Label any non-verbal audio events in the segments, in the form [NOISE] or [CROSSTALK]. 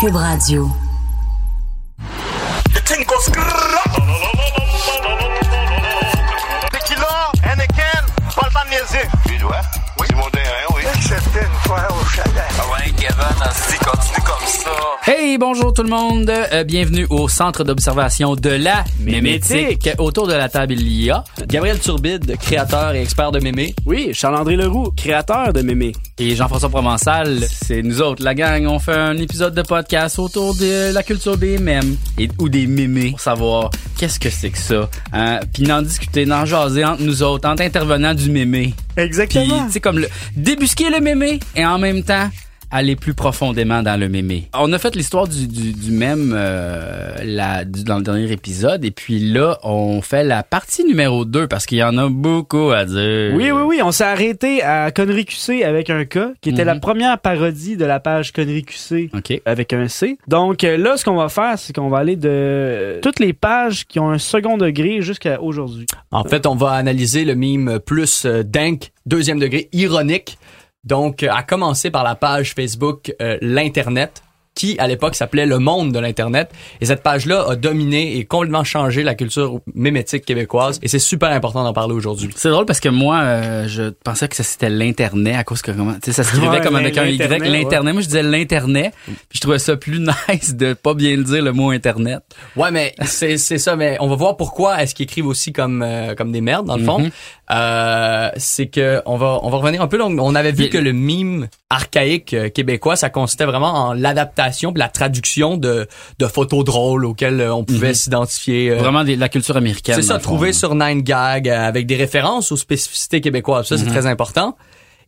Cube Radio. Hey, bonjour tout le monde. Bienvenue au centre d'observation de la mémétique. Autour de la table, il y a Gabriel Turbide, créateur et expert de mémé. Oui, Charles-André Leroux, créateur de Mémé. Et Jean-François Provençal. C'est nous autres, la gang. On fait un épisode de podcast autour de la culture des mèmes et, ou des mémés pour savoir qu'est-ce que c'est que ça. Hein? Puis d'en discuter, d'en jaser entre nous autres, entre intervenants du mémé. Puis, Exactement. tu sais, comme le, débusquer le mémé et en même temps aller plus profondément dans le mémé. On a fait l'histoire du, du, du mème euh, la, du- dans le dernier épisode et puis là, on fait la partie numéro 2 parce qu'il y en a beaucoup à dire. Oui, oui, oui, on s'est arrêté à Connery QC avec un K, qui était la Mhm. première parodie de la page Connery QC OK. avec un C. Donc euh, là, ce qu'on va faire, c'est qu'on va aller de toutes les pages qui ont un second degré jusqu'à aujourd'hui. En fait, on va analyser le mime plus euh, dank, deuxième degré, ironique. Donc, euh, à commencer par la page Facebook euh, L'Internet, qui à l'époque s'appelait Le Monde de l'Internet. Et cette page-là a dominé et complètement changé la culture mémétique québécoise. Et c'est super important d'en parler aujourd'hui. C'est drôle parce que moi, euh, je pensais que ça c'était l'internet à cause que comment, tu sais, ça s'écrivait Ouais, comme avec un Y, l'Internet. Moi, je disais l'internet. Puis je trouvais ça plus [LAUGHS] nice de pas bien le dire le mot internet. Ouais, mais c'est c'est ça. Mais on va voir pourquoi est-ce qu'ils écrivent aussi comme euh, comme des merdes dans le fond. Mhm. Euh, c'est que on va on va revenir un peu. Donc, on avait vu que le mime archaïque euh, québécois, ça consistait vraiment en l'adaptation, la traduction de de photos drôles auxquelles euh, on pouvait Mhm. s'identifier. euh, Vraiment des- la culture américaine. c'est ça, trouvé sur Nine Gag avec des références aux spécificités québécoises. Ça, c'est Mhm. très important.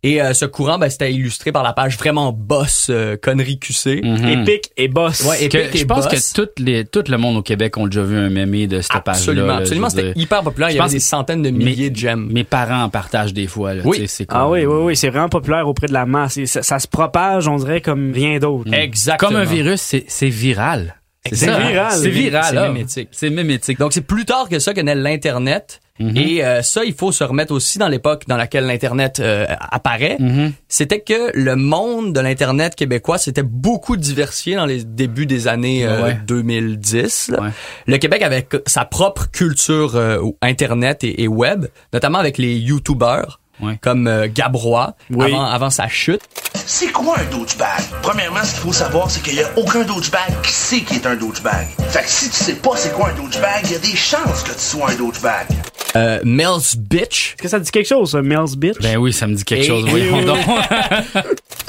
Et euh, ce courant, ben, c'était illustré par la page vraiment boss euh, connerie QC. Mhm. Épique et boss. Ouais, Que- épique et je pense boss. que tout, les, tout le monde au Québec ont déjà vu un mémé de cette page-là. Absolument, là, absolument. C'était hyper populaire. Il y avait des que- centaines de milliers de j'aime. Mes parents en partagent des fois. Là, Oui. c'est Ah oui, oui, oui, c'est vraiment populaire auprès de la masse. Et ça, ça se propage, on dirait, comme rien d'autre. Exactement. Comme un virus, c'est viral. C'est viral. C'est viral. C'est mémétique. C'est mémétique. Donc c'est plus tard que ça que naît l'internet. Mhm. Et euh, ça, il faut se remettre aussi dans l'époque dans laquelle l'internet euh, apparaît. Mhm. C'était que le monde de l'internet québécois s'était beaucoup diversifié dans les débuts des années euh, Ouais. 2010. là. Ouais. Le Québec avait sa propre culture euh, internet et, et web, notamment avec les YouTubers. Ouais. Comme euh, Gabrois Oui. avant, avant sa chute. C'est quoi un douchebag? Premièrement, ce qu'il faut savoir, c'est qu'il n'y a aucun douchebag qui sait qui est un douchebag. Fait que si tu sais pas c'est quoi un douchebag, il y a des chances que tu sois un douchebag. Euh, Mel's Bitch. Est-ce que ça dit quelque chose, ça, Mel's Bitch? Ben oui, ça me dit quelque Et- chose. oui. [LAUGHS]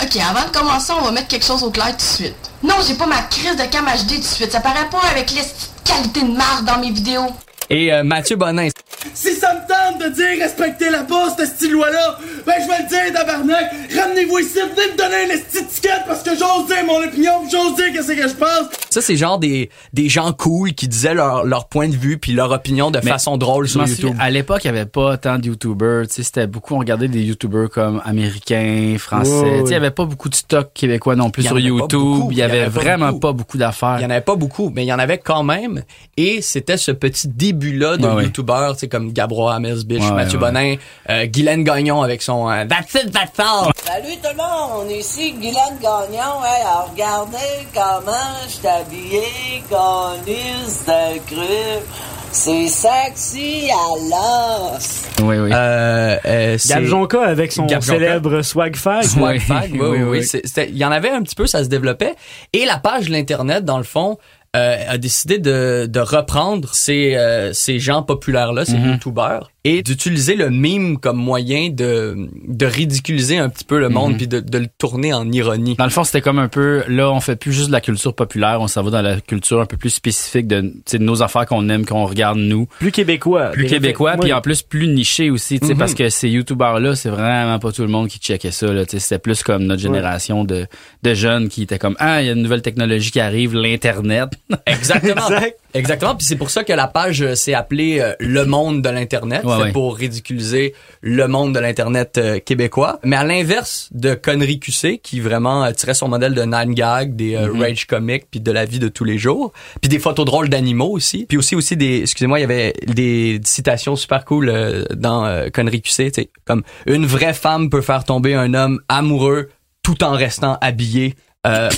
Ok, avant de commencer, on va mettre quelque chose au clair tout de suite. Non, j'ai pas ma crise de cam HD tout de suite. Ça paraît pas avec les qualités de marde dans mes vidéos. Et euh, Mathieu Bonin. Si ça me tente de dire respectez la poste, ce style loi-là, ben je vais le dire, tabarnak. Ramenez-vous ici, venez me donner une petite étiquette parce que j'ose dire mon opinion, j'ose dire qu'est-ce que je pense. Ça, c'est genre des, des gens cool qui disaient leur, leur point de vue puis leur opinion de Mais façon drôle sur YouTube. à l'époque, il y avait pas tant de YouTubers. Tu sais, c'était beaucoup, on regardait des YouTubers comme américains, français. Il y avait pas beaucoup de stock québécois non plus sur YouTube. Il y avait vraiment beaucoup. pas beaucoup d'affaires. Il y en avait pas beaucoup, mais il y en avait quand même. Et c'était ce petit début-là de Ouais, ouais. YouTubeurs, tu sais, comme Gabrois, Amers Bitch, Ouais, Mathieu ouais. Bonin, euh, Guylaine Gagnon avec son euh, That's it, that's all. Salut tout le monde, on est ici Guylaine Gagnon. Hey, alors regardez comment je suis habillé, conus de cru. C'est sexy à l'os. Oui, oui. Euh, euh, c'est- Gab Jonca avec son Gab Jonca. célèbre swag fag. Swag Fag, [LAUGHS] oui, oui, oui, oui. oui. C'est- c'était- Il y en avait un petit peu, ça se développait. Et la page de l'Internet, dans le fond, euh, a décidé de, de reprendre ces, euh, ces gens populaires-là, ces Mhm. youtubeurs, et d'utiliser le mime comme moyen de, de ridiculiser un petit peu le monde, Mhm. puis de, de le tourner en ironie. Dans le fond, c'était comme un peu, là, on fait plus juste de la culture populaire, on s'en va dans la culture un peu plus spécifique de, tu sais, de nos affaires qu'on aime, qu'on regarde nous. Plus québécois. Plus québécois, puis en plus plus niché aussi, tu sais, Mhm. parce que ces youtubeurs-là, c'est vraiment pas tout le monde qui checkait ça, là, tu sais, c'était plus comme notre génération de, de jeunes qui étaient comme, ah, il y a une nouvelle technologie qui arrive, l'Internet. Exactement. [LAUGHS] Exact. Exactement. Puis c'est pour ça que la page euh, s'est appelée euh, Le Monde de l'Internet. Ouais, c'est ouais. pour ridiculiser le monde de l'Internet euh, québécois. Mais à l'inverse de Connery QC, qui vraiment tirait son modèle de Nine Gag, des Mhm. rage comics, puis de la vie de tous les jours. Puis des photos drôles d'animaux aussi. Puis aussi, aussi des, excusez-moi, il y avait des citations super cool dans Connery QC, tu comme « Une vraie femme peut faire tomber un homme amoureux tout en restant habillé Euh,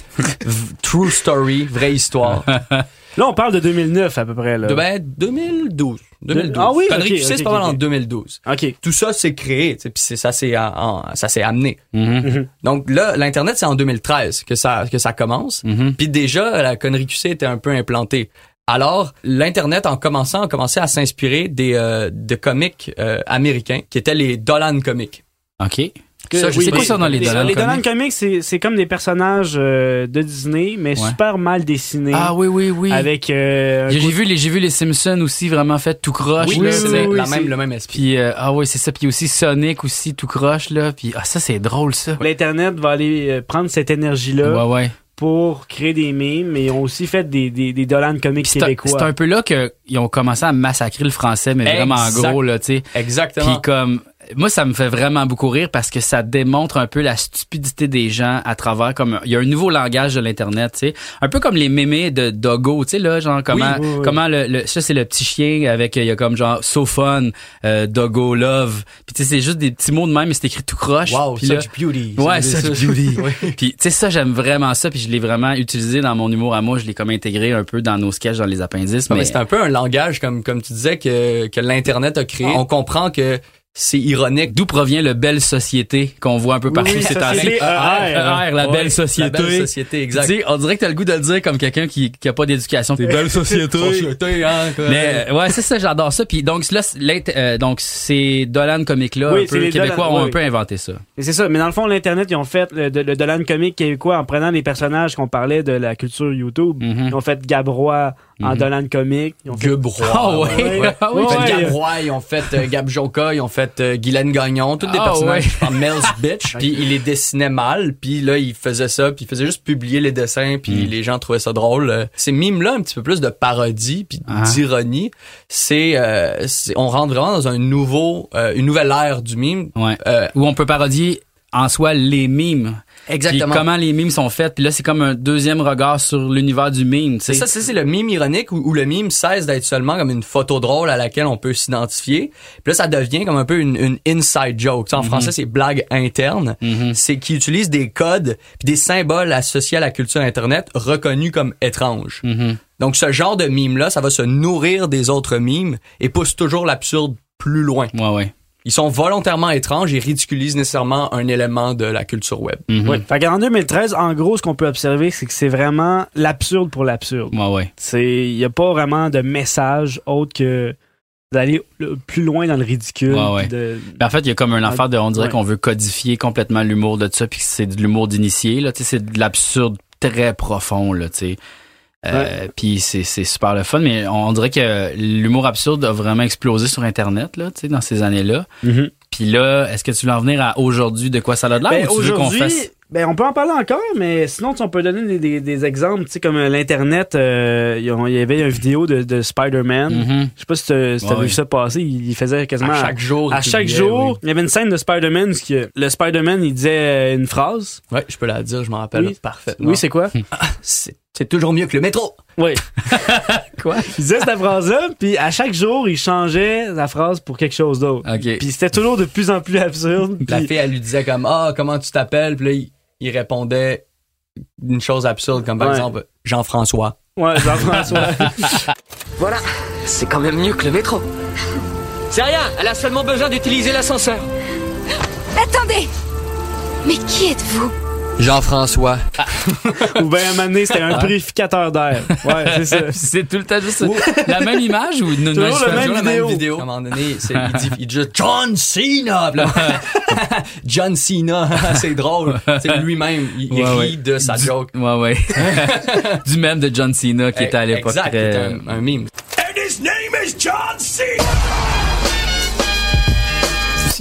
true story, vraie histoire. [LAUGHS] Là, on parle de 2009 à peu près. Là. De, ben, 2012. 2012. Ah oui, Conneries ok, QC, ok, c'est pas mal en 2012. OK. Tout ça, c'est créé, puis ça s'est ça s'est amené. Mhm. Donc là, l'internet c'est en 2013 que ça que ça commence. Mhm. Puis déjà la connerie QC était un peu implantée. Alors l'internet en commençant a commencé à s'inspirer des euh, de comics euh, américains qui étaient les Dolan comics. OK. Que- Ça, je oui, sais pas les- ça dans les Dolan Les Dolan Comics. C'est c'est comme des personnages euh, de Disney, mais Ouais. super mal dessinés. Ah oui, oui, oui. Avec. euh, J'ai vu les j'ai vu les Simpsons aussi vraiment fait tout croche Oui, là, c'est oui, même le même esprit. Puis euh, ah oui, c'est ça puis aussi Sonic aussi tout croche là, puis ah ça c'est drôle ça. L'Internet va aller prendre cette énergie-là Ouais ouais. pour créer des mimes, mais ils ont aussi fait des, des, des Dolan Comics Puis C'est un, québécois. c'est un peu là qu'ils ont commencé à massacrer le français mais vraiment en gros là, tu sais. Exactement. Puis comme moi ça me fait vraiment beaucoup rire parce que ça démontre un peu la stupidité des gens à travers comme il y a un nouveau langage de l'internet, tu sais, un peu comme les mémés de Doggo, tu sais là, genre comment oui, oui. comment le, le- ça c'est le petit chien avec il y a comme genre so fun, euh, Doggo love. Puis tu sais c'est juste des petits mots de même mais c'est écrit tout croche. Wow, Puis such là- beauty. Ouais, such beauty. [LAUGHS] Puis tu sais ça j'aime vraiment ça puis je l'ai vraiment utilisé dans mon humour à moi, je l'ai comme intégré un peu dans nos sketchs dans les appendices Ouais, mais c'est un peu un langage comme comme tu disais que que l'internet a créé. On comprend que c'est ironique. D'où provient le belle société qu'on voit un peu partout oui, ces temps-ci? ER. ER, la belle société. La belle société, exact. Tu sais, on dirait que t'as le goût de le dire comme quelqu'un qui, qui a pas d'éducation. C'est belle société. Société, hein. Mais euh, ouais, c'est ça, j'adore ça. Puis donc là, euh, donc ces Dolan comiques là, Oui, un c'est peu les québécois Dolan, ont oui. un peu inventé ça. Et c'est ça. Mais dans le fond, l'Internet, ils ont fait le, le, le Dolan Comic québécois en prenant les personnages qu'on parlait de la culture YouTube. Mhm. Ils ont fait Gabrois en Mhm. Dolan Comic. Ils ont fait... Gubrois. Ah ouais, ouais. [LAUGHS] ah oui. Ils ont fait Ouais. Gab Roy, ils ont fait euh, Gab Joka, ils ont fait euh, Guylaine Gagnon, tous des Ah personnages ouais. par Mel's [LAUGHS] Bitch. Puis il les dessinait mal, puis là il faisait ça, puis il faisait juste publier les dessins, puis Mm. les gens trouvaient ça drôle. Ces mimes là, un petit peu plus de parodie puis Ah. d'ironie, c'est euh, on rentre vraiment dans un nouveau euh, une nouvelle ère du mime. Ouais. Euh, Où on peut parodier en soi les mimes. Exactement. Puis comment les mimes sont faites. Puis là, c'est comme un deuxième regard sur l'univers du mime. C'est ça, c'est le mime ironique où, où le mime cesse d'être seulement comme une photo drôle à laquelle on peut s'identifier. Puis là, ça devient comme un peu une, une inside joke. En français, c'est blague interne. Mhm. C'est qui utilise des codes puis des symboles associés à la culture Internet reconnus comme étranges. Mhm. Donc, ce genre de mime-là, ça va se nourrir des autres mimes et pousse toujours l'absurde plus loin. Ouais, ouais. Ils sont volontairement étranges et ridiculisent nécessairement un élément de la culture web. Mhm. Ouais. Fait qu'en 2013, en gros, ce qu'on peut observer, c'est que c'est vraiment l'absurde pour l'absurde. Ouais, ouais. C'est, il y a pas vraiment de message autre que d'aller le plus loin dans le ridicule. Ouais, ouais. de- Mais en fait, il y a comme un affaire de, on dirait Ouais. qu'on veut codifier complètement l'humour de ça, puis que c'est de l'humour d'initié, là, tu sais, c'est de l'absurde très profond, là, tu sais. Euh, Puis c'est c'est super le fun, mais on, on dirait que l'humour absurde a vraiment explosé sur Internet, là, tu sais, dans ces années-là. Mhm. Puis là, est-ce que tu veux en venir à aujourd'hui de quoi ça a l'air Ben, ou tu veux qu'on aujourd'hui, fasse... ben, on peut en parler encore, mais sinon, tu on peut donner des, des, des exemples, tu sais, comme euh, l'Internet, euh, il y avait une vidéo de, de Spider-Man. Mhm. Je sais pas si t'as Ouais, vu ça passer, il, faisait quasiment... À chaque jour. à chaque jour, oui. il y avait une scène de Spider-Man où que le Spider-Man, il disait une phrase. Ouais, je peux la dire, je m'en rappelle Oui. parfaitement. Oui, c'est quoi? [LAUGHS] c'est c'est toujours mieux que le métro. Oui. [LAUGHS] Quoi? Il disait cette phrase-là, puis à chaque jour, il changeait la phrase pour quelque chose d'autre. OK. Puis c'était toujours de plus en plus absurde. La puis- fille, elle lui disait comme Ah, comment tu t'appelles? Puis là, il, il répondait une chose absurde, comme par Ouais. exemple Jean-François. Ouais, Jean-François. [LAUGHS] Voilà, c'est quand même mieux que le métro. C'est rien, elle a seulement besoin d'utiliser l'ascenseur. Attendez Mais qui êtes-vous? Jean-François. Ou bien à un moment donné, c'était un purificateur d'air. Ouais, c'est ça. [LAUGHS] c'est tout le temps juste la même image ou une Toujours différente? même Toujours la vidéo. même vidéo. À un moment donné, c'est- il, dit, il dit juste John Cena. Là, [LAUGHS] John Cena, [LAUGHS] c'est drôle. C'est lui-même, il, il Ouais, rit ouais. de sa Du- joke. Ouais, ouais. du même de John Cena qui était à l'époque Exact, très... un, un meme. And his name is John C.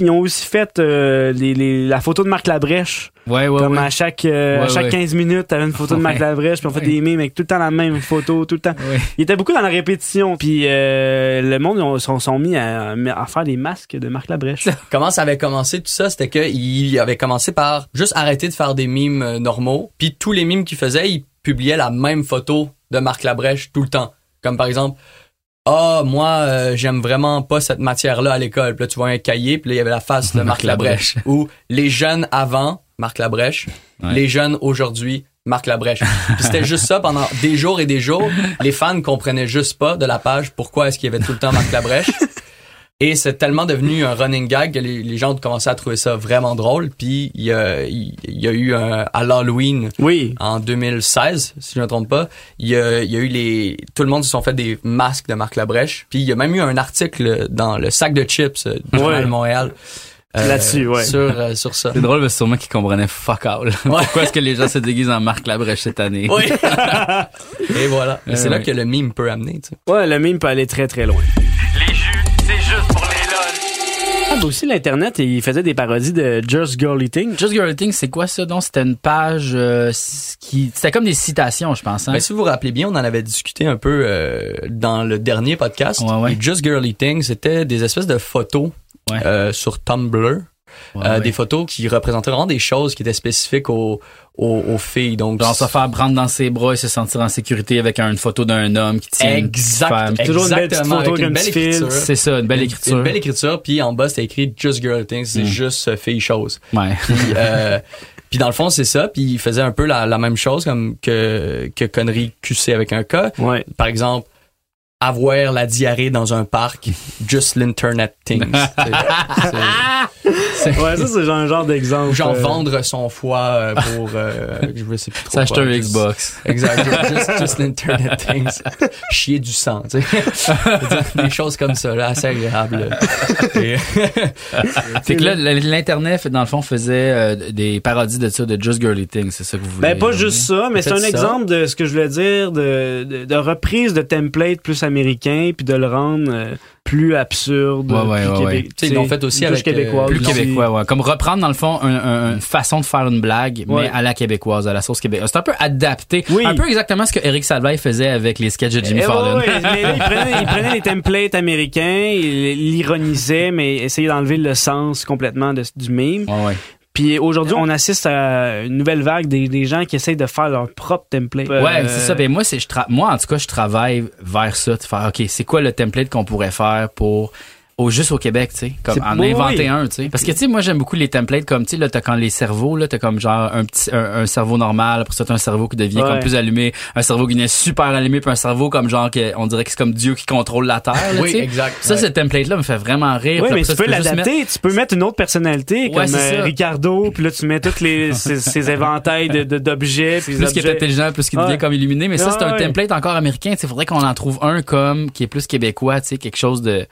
Ils ont aussi fait euh, les, les- la photo de Marc Labrèche. Ouais, ouais, comme ouais. à chaque, euh, à chaque ouais. 15 minutes, t'avais une photo de Marc. Labrèche, puis on fait des mimes avec tout le temps la même photo, tout le temps. Il était beaucoup dans la répétition, puis euh, le monde sont, sont mis à, à faire des masques de Marc Labrèche. [LAUGHS] Comment ça avait commencé tout ça, c'était que il avait commencé par juste arrêter de faire des mimes normaux, puis tous les mimes qu'il faisait, il publiait la même photo de Marc Labrèche tout le temps. Comme par exemple ah moi euh, j'aime vraiment pas cette matière là à l'école. Puis là tu vois un cahier, puis là il y avait la face de [LAUGHS] Marc Marc Labrèche. Ou les jeunes avant Marc Labrèche, Ouais. les jeunes aujourd'hui Marc Labrèche. Puis c'était juste ça pendant des jours et des jours. Les fans comprenaient juste pas de la page pourquoi est-ce qu'il y avait tout le temps Marc Labrèche. Et c'est tellement devenu un running gag que les, les gens ont commencé à trouver ça vraiment drôle. Puis il y a, il y a eu un, à l'Halloween Oui. en 2016, si je ne me trompe pas, il y a, il y a eu les, tout le monde se sont fait des masques de Marc Labrèche. Puis il y a même eu un article dans le sac de chips euh, du Journal de Montréal. euh, Là-dessus, ouais. Sur, euh, sur ça. C'est drôle, mais sûrement qu'ils comprenaient fuck all. [LAUGHS] Pourquoi est-ce que les gens se déguisent en Marc Labrèche cette année? Oui. [LAUGHS] Et voilà. Et c'est Euh, là ouais. que le meme peut amener, tu sais. Ouais, le meme peut aller très très loin. Ah, bah aussi, l'Internet, il faisait des parodies de Just Girl Eating. Just Girl Thing, c'est quoi ça? Donc, c'était une page euh, qui... C'était comme des citations, je pense. Hein? Ben, si vous vous rappelez bien, on en avait discuté un peu euh, dans le dernier podcast. Ouais, ouais. Et Just Girly Thing, c'était des espèces de photos Ouais. euh, sur Tumblr. Ouais, Euh. Des photos qui représentaient vraiment des choses qui étaient spécifiques aux, aux, aux filles. Donc, Genre se faire prendre dans ses bras et se sentir en sécurité avec une photo d'un homme qui tient une Exact, femme. Toujours une belle photo avec une belle écriture. C'est ça, une belle Une- écriture. Une belle écriture, puis en bas, c'était écrit Just Girl Thing, c'est Mm. juste euh, fille chose. Ouais. Puis, euh, [LAUGHS] puis dans le fond, c'est ça. Puis il faisait un peu la, la même chose comme que, que connerie QC avec un cas. Ouais. Par exemple, avoir la diarrhée dans un parc, just l'internet things. [LAUGHS] Ouais, ça, c'est genre un genre d'exemple. Genre euh, vendre son foie euh, pour euh, je sais plus trop [LAUGHS] S'acheter un Xbox. Exact. Just, just l'internet things. [LAUGHS] Chier du sang, tu sais. [LAUGHS] Des choses comme ça, là, assez agréables. Et- Fait que là, l'Internet, dans le fond, faisait euh, des parodies de ça, de Just Girly Thing. C'est ça que vous voulez Ben, pas juste ça, mais c'est un ça? exemple de ce que je voulais dire, de, de, de reprise de template plus américain, puis de le rendre euh, plus absurde, Ouais, ouais, plus ouais, ils l'ont fait aussi plus avec, euh, québécois Plus québécois, ouais. Comme reprendre, dans le fond, un- un- une façon de faire une blague, Ouais. mais à la québécoise, à la sauce québécoise. C'est un peu adapté. Oui. Un peu exactement ce que Eric Salvaille faisait avec les sketchs de Jimmy Eh, ouais, Fallon. ouais, mais là, il prenait, il prenait les templates américains, il l'ironisait, mais essayait d'enlever le sens complètement de- du meme. Puis aujourd'hui, on assiste à une nouvelle vague des, des gens qui essayent de faire leur propre template. Ouais, Euh, c'est ça. Ben moi, c'est je tra- moi en tout cas, je travaille vers ça, de faire OK, c'est quoi le template qu'on pourrait faire pour au juste au Québec, tu sais, comme en oui, inventer oui. un, tu sais. Parce que tu sais, moi j'aime beaucoup les templates comme tu sais là, t'as quand les cerveaux là, t'as comme genre un petit un, un cerveau normal, après ça t'as un cerveau qui devient Ouais. comme plus allumé, un cerveau qui devient super allumé, puis un cerveau comme genre que on dirait que c'est comme Dieu qui contrôle la terre, là, Oui, tu sais. exact, Ça, ouais. ce template là me fait vraiment rire. Oui, mais ça, tu peux l'adapter. mettre- Tu peux mettre une autre personnalité, Ouais, comme c'est euh. Ricardo, puis là, tu mets tous les, [LAUGHS] ces, ces éventails de- d'objets. plus qu'il est intelligent, plus qu'il devient comme illuminé. Mais ça, c'est un template encore américain. Il faudrait qu'on en trouve un comme qui est plus québécois, tu sais, quelque chose de.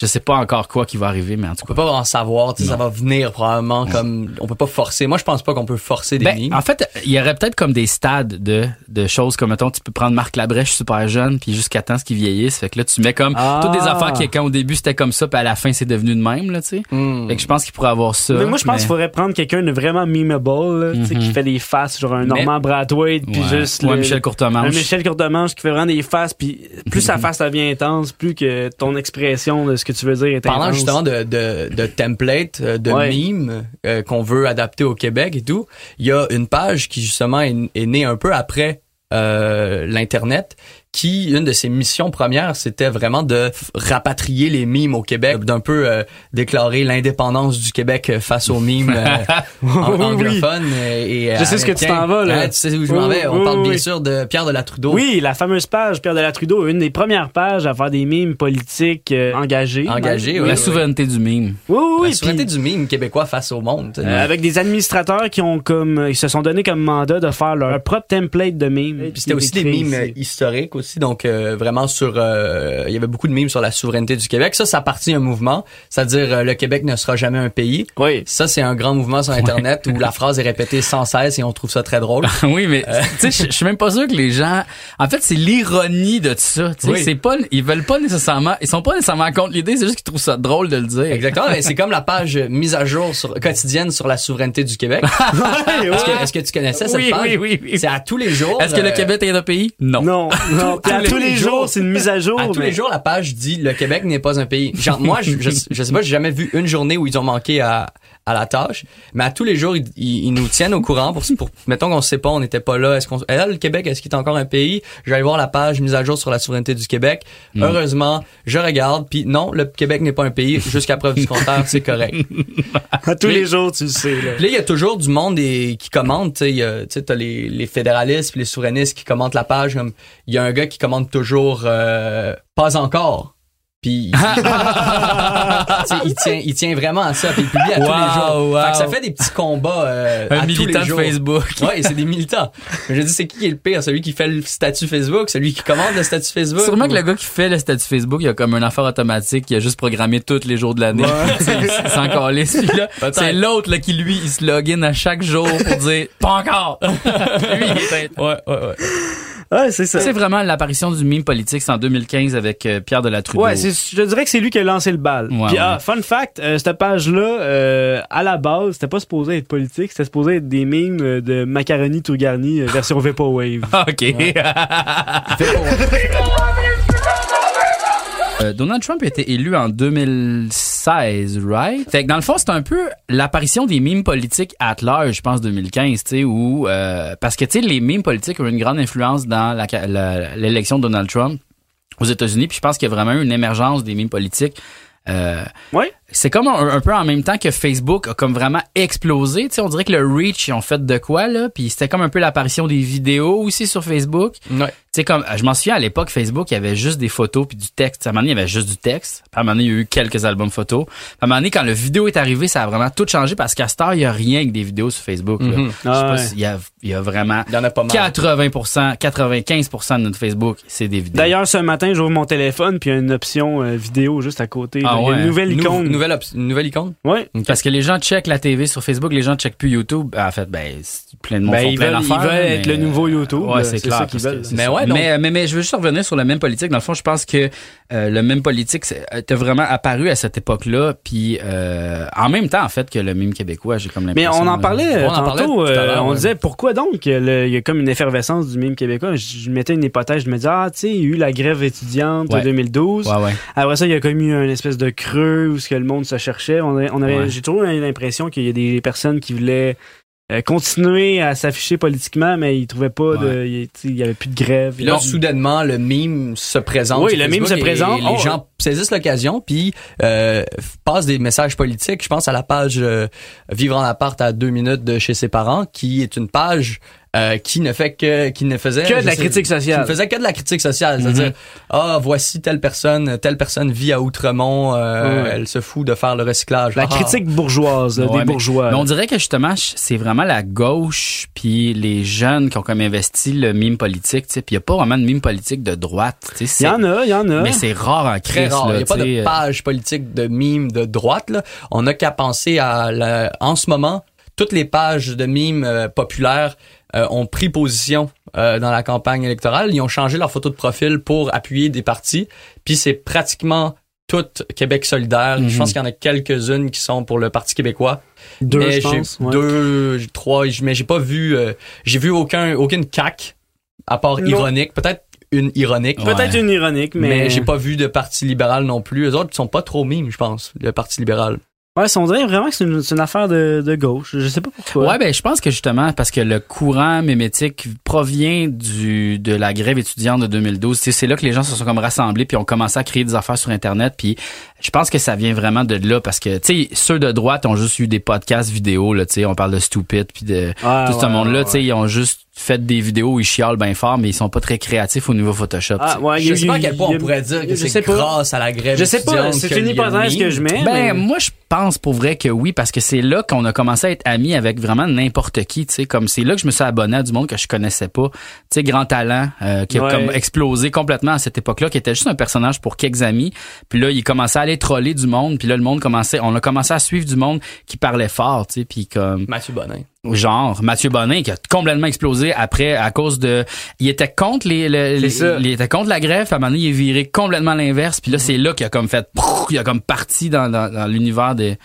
Je sais pas encore quoi qui va arriver, mais en tout on peut cas. pas en savoir, tu sais, ça va venir probablement comme on peut pas forcer. Moi, je pense pas qu'on peut forcer des Ben, memes. en fait, il y aurait peut-être comme des stades de, de choses comme, mettons, tu peux prendre Marc Labrèche super jeune, puis jusqu'à temps ce qu'il vieillisse. Fait que là, tu mets comme Ah. toutes des affaires qui, quand au début, c'était comme ça, puis à la fin, c'est devenu de même, là, tu sais. Hmm. Fait que je pense qu'il pourrait avoir ça. Mais moi, je pense mais- qu'il faudrait prendre quelqu'un de vraiment memeable, là, tu sais, Mhm. qui fait des faces, genre un Norman Brathwaite, puis Ouais. juste Ouais, le- Michel Courtemanche. Un Michel Courtemanche qui fait vraiment des faces, puis plus sa [LAUGHS] face devient intense, plus que ton expression de ce que tu veux dire est Parlant intense. justement de, de, de templates, euh, de Ouais. memes euh, qu'on veut adapter au Québec et tout, il y a une page qui justement est, est née un peu après euh, l'internet qui une de ses missions premières c'était vraiment de rapatrier les mimes au Québec d'un peu euh, déclarer l'indépendance du Québec euh, face aux mimes euh, [LAUGHS] anglophones et, et Je sais ce que tu t'en vas, là. Ouais, tu sais où je m'en vais? On oui, parle oui. bien sûr de Pierre de la Trudeau Oui, la fameuse page Pierre de la Trudeau, une des premières pages à faire des mimes politiques euh, engagées. Engagées, même. oui, La oui. souveraineté du mime. Oui, oui, oui. la souveraineté puis, du mime québécois face au monde euh, avec des administrateurs qui ont comme ils se sont donné comme mandat de faire leur propre template de mimes. Puis c'était aussi des mimes euh, historiques aussi, donc euh, vraiment sur, euh, il y avait beaucoup de mimes sur la souveraineté du Québec. Ça, ça partit un mouvement, c'est-à-dire euh, le Québec ne sera jamais un pays. Oui. Ça, c'est un grand mouvement sur Internet où la [LAUGHS] phrase est répétée sans cesse et on trouve ça très drôle. [LAUGHS] oui, mais Euh. tu sais, je- suis même pas sûr que les gens. En fait, c'est l'ironie de ça. Tu sais, Oui. c'est pas, ils veulent pas nécessairement, ils sont pas nécessairement contre l'idée. C'est juste qu'ils trouvent ça drôle de le dire. Exactement, mais c'est comme la page [LAUGHS] mise à jour sur, quotidienne sur la souveraineté du Québec. Est-ce que, est-ce que tu connaissais cette Oui, page? oui, oui, oui. C'est à tous les jours. Est-ce que le euh, Québec est un pays? Non. Non, non. À tous les jours, c'est une mise à [LAUGHS] jour. À tous les jours, la page dit le Québec n'est pas un pays. Genre, moi, je, je, je sais pas, j'ai jamais vu une journée où ils ont manqué à, à la tâche. Mais à tous les jours, ils, ils- nous tiennent au courant pour, pour mettons qu'on sait pas, on n'était pas là. Est-ce qu'on, là, le Québec, est-ce qu'il est encore un pays? Je vais aller voir la page mise à jour sur la souveraineté du Québec. Mm. Heureusement, je regarde, puis non, le Québec n'est pas un pays. Jusqu'à preuve du contraire, c'est correct. À tous les jours, tu le sais. Là. Il y a toujours du monde des- qui commente. Tu sais, il y a- tu sais, t'as les, les fédéralistes puis les souverainistes qui commentent la page. Comme il y a un gars qui commente toujours euh, pas encore. Puis [LAUGHS] il tient, il tient vraiment à ça. Puis il publie à tous les jours. wow. Fait que ça fait des petits combats. euh, Un à tous militant les de jours. Facebook. [LAUGHS] Ouais, c'est des militants. Mais je dis, c'est qui qui est le pire? Celui qui fait le statut Facebook, celui qui commande le statut Facebook? Sûrement ou- que le gars qui fait le statut Facebook, il a comme un affaire automatique, il a juste programmé tous les jours de l'année. Tu sais, il il s'en calisse. Puis là, Peut-être. c'est l'autre là qui lui, il se login à chaque jour pour dire pas encore. [LAUGHS] lui, il est Ouais, ouais, ouais. Ouais, c'est ça. C'est vraiment l'apparition du meme politique, c'est en 2015 avec euh, Pierre de la Trudeau. Ouais, c'est, je dirais que c'est lui qui a lancé le bal. Ouais, Puis, ouais. ah, fun fact, euh, cette page-là, euh, à la base, c'était pas supposé être politique, c'était supposé être des memes euh, de macaroni tout garni euh, version [LAUGHS] Vaporwave. OK. [LAUGHS] [LAUGHS] Euh, Donald Trump a été élu en 2016, right? Fait que dans le fond, c'est un peu l'apparition des mimes politiques at large, je pense, 2015, tu sais, où... euh, parce que, tu sais, les mimes politiques ont une grande influence dans l'élection de Donald Trump aux États-Unis, puis je pense qu'il y a vraiment eu une émergence des mimes politiques. Euh, Ouais. C'est comme un, un peu en même temps que Facebook a comme vraiment explosé. Tu sais, on dirait que le reach, ils ont fait de quoi, là. Puis c'était comme un peu l'apparition des vidéos aussi sur Facebook. Ouais. Tu sais, comme, je m'en souviens à l'époque, Facebook, il y avait juste des photos puis du texte. À un moment donné, il y avait juste du texte. Puis à un moment donné, il y a eu quelques albums photos. Puis à un moment donné, quand le vidéo est arrivé, ça a vraiment tout changé parce qu'à cette heure, il y a rien que des vidéos sur Facebook, là. Je sais pas ouais. s'il y a, il y a vraiment Il y en a pas mal. 80%, 95% de notre Facebook, c'est des vidéos. D'ailleurs, ce matin, j'ouvre mon téléphone, puis il y a une option euh, vidéo juste à côté. Ah là. Il y a une nouvelle Nou- icône. Nouvelle, op- une nouvelle icône? Ouais. Parce que les gens checkent la TV sur Facebook, les gens checkent plus YouTube. En fait, ben, c'est plein de monde Ben, font ils plein veulent, ils veulent mais- être le nouveau YouTube. Ouais, là. c'est c'est clair. ça qu'ils veulent. Mais ouais, donc- mais, mais, mais je veux juste revenir sur le même politique. Dans le fond, je pense que euh, le même politique c'est- était vraiment apparu à cette époque-là. Puis euh, en même temps, en fait, que le même québécois, j'ai comme Mais l'impression. on en parlait euh, On en parlait tantôt. tout à euh, l'heure, on ouais. disait pourquoi donc euh, il y a comme une effervescence du mime québécois? Je, je mettais une hypothèse. Je me disais ah tu sais il y a eu la grève étudiante Ouais. en 2012. Ouais, ouais. Après ça il y a comme eu un espèce de creux où ce que le monde se cherchait. On avait, on avait- Ouais. j'ai toujours eu l'impression qu'il y a des personnes qui voulaient euh, continuer à s'afficher politiquement, mais ils trouvaient pas de, il il y avait plus de grève. Puis là, soudainement, le mime se présente. Oui, le mime se et présente. Les Oh, gens saisissent l'occasion puis euh, passent des messages politiques. Je pense à la page euh, Vivre en appart à deux minutes de chez ses parents, qui est une page euh, qui ne fait que qui ne faisait Que de la sais- critique sociale. Qui ne faisait que de la critique sociale, c'est-à-dire ah voici telle personne, telle personne vit à Outremont, euh, elle se fout de faire le recyclage. la Ah. critique bourgeoise, là, Ouais, des mais- bourgeois. Mais on dirait que justement, c'est vraiment la gauche puis les jeunes qui ont comme investi le mime politique. tu sais. Puis il y a pas vraiment de mime politique de droite. tu sais, Il y en a, il y en a. Mais c'est rare en crise. Il n'y a pas de euh, page politique de mime de droite. Là. On n'a qu'à penser à la- en ce moment, toutes les pages de mimes euh, populaires euh, ont pris position euh, dans la campagne électorale. Ils ont changé leur photo de profil pour appuyer des partis. Puis c'est pratiquement tout Québec solidaire. Mhm. Je pense qu'il y en a quelques-unes qui sont pour le Parti québécois. Deux, mais je j'ai pense. ouais. deux, trois, mais j'ai pas vu, euh, j'ai vu aucun, aucune CAC à part Non. ironique. Peut-être une ironique. Ouais. Peut-être une ironique, mais, Mais, j'ai pas vu de parti libéral non plus. Eux autres, ils sont pas trop mimes, je pense, le parti libéral. Ouais, on dirait vraiment que c'est une, affaire de, de gauche. Je sais pas pourquoi. Ouais, ben je pense que justement parce que le courant mémétique provient du de la grève étudiante de 2012. Tu sais, C'est là que les gens se sont comme rassemblés puis ont commencé à créer des affaires sur internet. Puis je pense que ça vient vraiment de là parce que tu sais ceux de droite ont juste eu des podcasts vidéo là. Tu sais, on parle de stupid puis de Ah, tout ce ouais, monde là. ouais, Tu sais, ils ont juste fait des vidéos où ils chialent bien fort, mais ils sont pas très créatifs au niveau Photoshop. Ah, tu sais. ouais, il y Je a- sais pas à quel point on pourrait dire que je c'est grâce à la grève Je sais pas, c'est une hypothèse que je mets. Ben, mais- moi, je pense pour vrai que oui, parce que c'est là qu'on a commencé à être amis avec vraiment n'importe qui, tu sais, comme c'est là que je me suis abonné à du monde que je connaissais pas. Tu sais, Grand Talent, euh, qui a Ouais. comme explosé complètement à cette époque-là, qui était juste un personnage pour quelques amis. Puis là, il commençait à aller troller du monde, puis là, le monde commençait, on a commencé à suivre du monde qui parlait fort, tu sais, puis comme Mathieu Bonin. genre Mathieu Bonin qui a complètement explosé après à cause de il était contre les, il était contre la grève puis à un moment donné il est viré complètement l'inverse puis là c'est là qu'il a comme fait il a comme parti dans, dans, dans l'univers des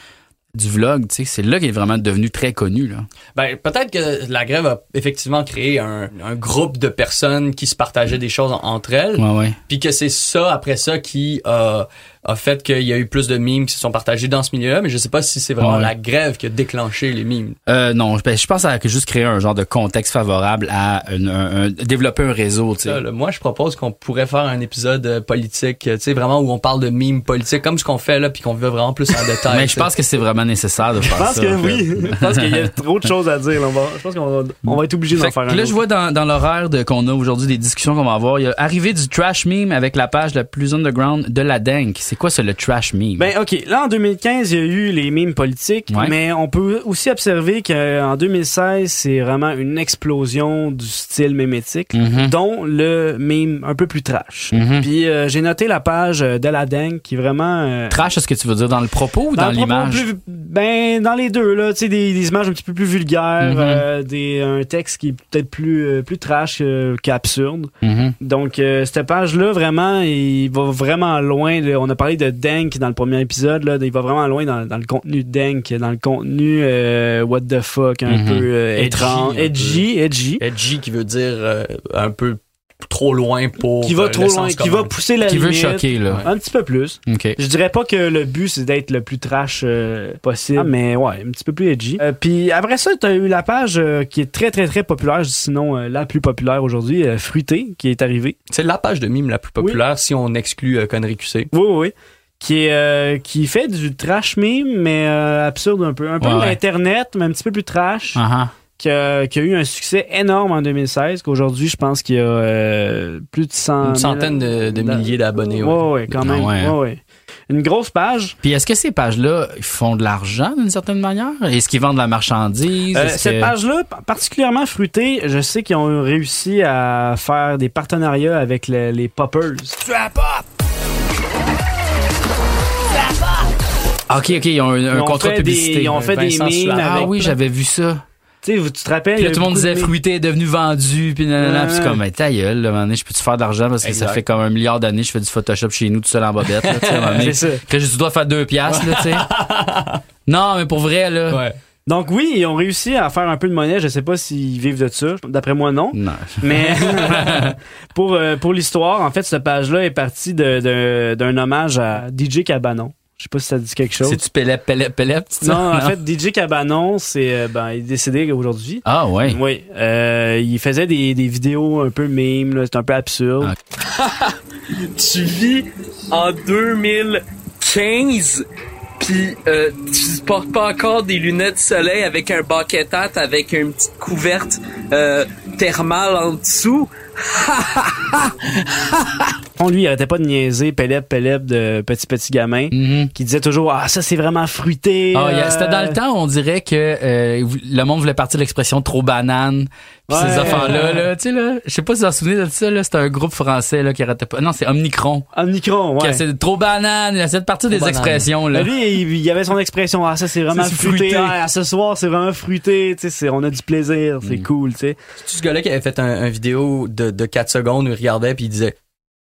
du vlog tu sais c'est là qu'il est vraiment devenu très connu là Ben, peut-être que la grève a effectivement créé un, un groupe de personnes qui se partageaient des choses en- entre elles. ouais ouais Puis que c'est ça, après ça, qui a a fait qu'il y a eu plus de mimes qui se sont partagés dans ce milieu-là, mais je sais pas si c'est vraiment Ouais. la grève qui a déclenché les mimes. Euh, non, ben, je pense à que juste créer un genre de contexte favorable à une- un, un- développer un réseau, tu sais. Ça, là, moi, je propose qu'on pourrait faire un épisode euh, politique, euh, tu sais, vraiment où on parle de mimes politiques, comme ce qu'on fait là, puis qu'on veut vraiment plus en détail. [LAUGHS] Mais je pense que c'est vraiment nécessaire de Je faire pense ça. que en fait. oui. Je pense qu'il y a trop de choses à dire. Là. On va- je pense qu'on va, on va être obligé d'en que faire un. là, autre. je vois dans, dans l'horaire de- qu'on a aujourd'hui des discussions qu'on va avoir, il y a arrivé du trash meme avec la page la plus underground de la Dank. C'est quoi ça, le trash meme? Ben ok, là en 2015 il y a eu les mimes politiques, Ouais. mais on peut aussi observer qu'en 2016 c'est vraiment une explosion du style mémétique, Mhm. dont le meme un peu plus trash. Mhm. Puis euh, j'ai noté la page euh, de la dingue qui est vraiment euh, Trash, est-ce que tu veux dire dans le propos ou dans, l'image? ben dans les deux là, tu sais des, des images un petit peu plus vulgaires, Mhm. euh, des un texte qui est peut-être plus euh, plus trash euh, qu'absurde. Donc euh, cette page là vraiment il va vraiment loin là. on a parlé de Dank dans le premier épisode là, il va vraiment loin dans, dans le contenu de Dank, dans le contenu euh, what the fuck un Mhm. peu euh, Edgy, étrange, peu. edgy, edgy. Edgy qui veut dire euh, un peu trop loin pour Qui va euh, trop le loin, qui va pousser la Qui veut choquer, là. Un petit peu plus. OK. Je dirais pas que le but c'est d'être le plus trash euh, possible, mais ouais, un petit peu plus edgy. Euh, puis après ça, t'as eu la page euh, qui est très très très populaire, sinon euh, la plus populaire aujourd'hui, euh, Fruité, qui est arrivée. C'est la page de mime la plus populaire si on exclut euh, Connery QC. Oui, oui, oui. Qui, est, euh, qui fait du trash meme, mais euh, absurde un peu. Un peu Ouais, ouais. l'Internet, mais un petit peu plus trash. Ah, ah. Qui, a, qui a eu un succès énorme en 2016, qu'aujourd'hui, je pense qu'il y a euh, plus de 100 Une centaine de, de milliers d'abonnés. Ouais, ouais. ouais, quand même. ouais. Une grosse page. Puis est-ce que ces pages-là font de l'argent d'une certaine manière? Est-ce qu'ils vendent de la marchandise? Euh, cette que- page-là, particulièrement fruitée, je sais qu'ils ont réussi à faire des partenariats avec le- les poppers. Ah, OK, OK, ils ont un, un Ils ont contrat de des- publicité. ils ont fait des Slava. Ah oui, j'avais vu ça. Tu sais, tu te rappelles? Puis là, tout le monde de disait fruité est devenu vendu, puis nanana, puis c'est comme, mais ta gueule, là, je peux-tu faire d'argent parce que ça fait comme un milliard d'années, je fais du Photoshop chez nous tout seul en bobette, là, tu sais. [LAUGHS] Que je dois faire deux piastres, là, tu sais. [LAUGHS] Non, mais pour vrai, là. Ouais. Donc oui, ils ont réussi à faire un peu de monnaie. Je sais pas s'ils vivent de ça. D'après moi, non. Non. [LAUGHS] Mais pour euh, pour l'histoire, en fait, cette page-là est partie de- de- d'un hommage à DJ Cabanon. Je sais pas si ça dit quelque chose. C'est-tu Pélep, Pélep, Pélep, ça? Non, en fait, DJ Cabanon, c'est euh, ben il est décédé aujourd'hui. Ah, ouais. Oui, euh, il faisait des, des vidéos un peu meme, là, c'est un peu absurde. [LAUGHS] tu vis en 2015 puis euh, tu portes pas encore des lunettes de soleil avec un bucket hat avec une petite couverte euh, thermale en dessous. [LAUGHS] Bon, lui, il arrêtait pas de niaiser Pélep, Pélep de Petit Petit Gamin, qui disait toujours Ah, ça c'est vraiment fruité. Mhm. Ah, y euh, C'était dans le temps où on dirait que euh, le monde voulait partir de l'expression trop banane. Puis ces Ouais. affaires-là, là, tu sais, là, je sais pas si vous vous en souvenez de ça, là, c'était un groupe français, là, qui arrêtait pas. Non, c'est Omnicron. Omnicron, Qui ouais. essaie de trop banane, il essaie de partir des banane. expressions, là. Mais lui, il, il avait son expression Ah, ça c'est vraiment fruité. fruité. Ah, ce soir, c'est vraiment fruité. Tu sais, on a du plaisir. C'est Mm. cool, tu sais. C'est ce gars-là qui avait fait un, un vidéo de, de 4 secondes où il regardait puis il disait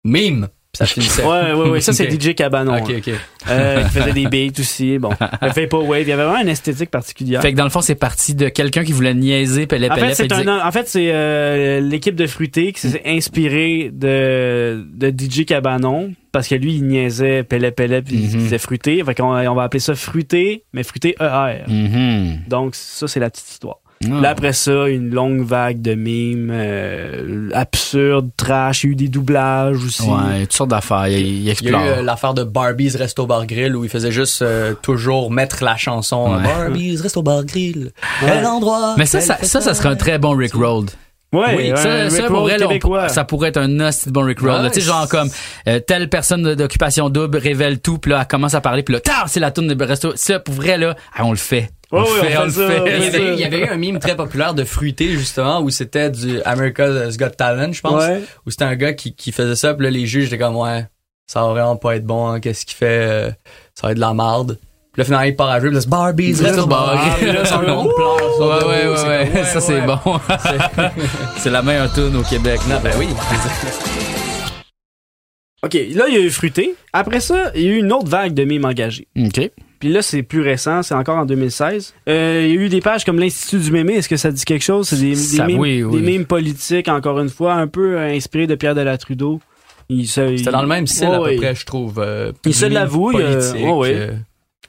mime puis ça [LAUGHS] finissait. Ouais, ouais, ouais. Ça, c'est. [LAUGHS] DJ Cabanon. Ok, hein. ok. Euh, il faisait des [LAUGHS] beats aussi. Bon, il fait pas wave. Il y avait vraiment une esthétique particulière. Fait que dans le fond, c'est parti de quelqu'un qui voulait niaiser Pélep, En fait, c'est un, en fait, c'est euh, l'équipe de Fruité qui s'est inspirée de, de DJ Cabanon parce que lui, il niaisait Pellet Pellet puis il Mhm. disait Fruité. Fait qu'on on va appeler ça Fruité, mais Fruité ER. Mhm. Donc, ça, c'est la petite histoire. Ah. Là, après ça, une longue vague de mimes euh, absurdes, trash. Il y a eu des doublages aussi. Ouais, toutes sortes d'affaires. Il, il Il y a eu euh, l'affaire de Barbie's Resto Bar Grill où il faisait juste euh, toujours mettre la chanson Ouais. Barbie's Resto Bar Grill. Quel endroit. Mais ça, ça, ça, ça serait un très bon Rick Roll. Ouais, Oui, ça, un ça, pour on- ça pourrait être un hostie de bon Rick Roll. Ouais. Tu sais, genre comme euh, telle personne d'occupation double révèle tout, puis là, elle commence à parler, puis là, tard, c'est la tourne de resto. Ça, pour vrai, là, ah, on le fait. On fait, on ça, fait. Il y, avait, il y avait eu un mime très populaire de Fruité, justement, où c'était du America's Got Talent, je pense. Ouais. Où c'était un gars qui, qui faisait ça, puis là, les juges étaient comme, ouais, ça va vraiment pas être bon, hein, qu'est-ce qu'il fait, euh, ça va être de la marde. Puis là, finalement, il part à jouer, puis c'est Barbie's Resto Bar. Puis là, le [LAUGHS] pleure. Ouais, le ouais, ouais, ça c'est bon. [LAUGHS] c'est la meilleure tune au Québec. Non, ben oui. [LAUGHS] OK, là, il y a eu Fruité. Après ça, il y a eu une autre vague de mimes engagés. OK. Puis là, c'est plus récent, c'est encore en 2016. Euh, il y a eu des pages comme l'Institut du mémé. Est-ce que ça dit quelque chose? C'est des, mimes, oui, oui. des mimes politiques, encore une fois, un peu euh, inspirés de Pierre Trudeau. Il se- C'était dans le même style à peu près, je trouve. euh, Il se l'avoue, euh, euh,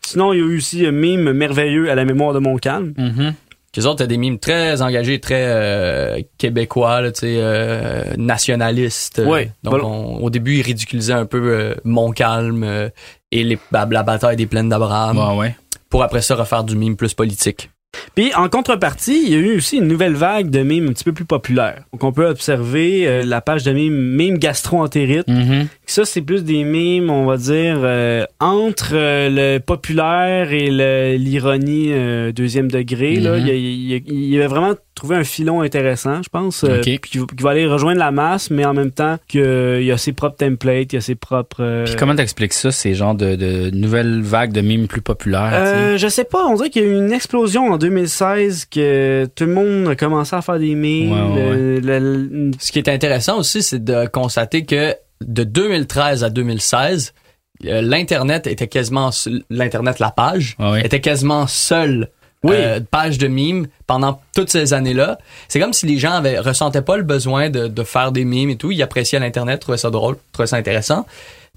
Sinon, il y a eu aussi un mime merveilleux à la mémoire de mon calme. Mhm. Les autres, t'as des mimes très engagés, très euh, québécois, là, tu sais, euh, nationalistes. Donc, voilà. on- au début, ils ridiculisaient un peu euh, Montcalm euh, et les, la bataille des plaines d'Abraham. Ouais, ouais. Pour après ça refaire du mime plus politique. Puis en contrepartie, il y a eu aussi une nouvelle vague de mimes un petit peu plus populaires. Donc on peut observer euh, la page de mimes mime gastro-entérite. Mhm. Ça c'est plus des mimes, on va dire euh, entre euh, le populaire et l'ironie euh, deuxième degré. là. Mhm. il, y a, il y a- il y a vraiment trouvé un filon intéressant, je pense, euh, Ok. puis qui, va- qui va aller rejoindre la masse, mais en même temps qu'il y a ses propres templates, il y a ses propres. euh, Puis comment t'expliques ça, ces genres de, de nouvelles vagues de mimes plus populaires? Euh, je sais pas, on dirait qu'il y a eu une explosion en 2016 que tout le monde a commencé à faire des mimes. Ouais, ouais, le- le- le- Ce qui est intéressant aussi, c'est de constater que de 2013 à 2016, euh, l'internet était quasiment seul- l'internet la page était quasiment seul Oui. euh, page de mimes pendant toutes ces années-là. C'est comme si les gens avaient ressentaient pas le besoin de, de faire des mimes et tout, ils appréciaient l'internet, trouvaient ça drôle, trouvaient ça intéressant.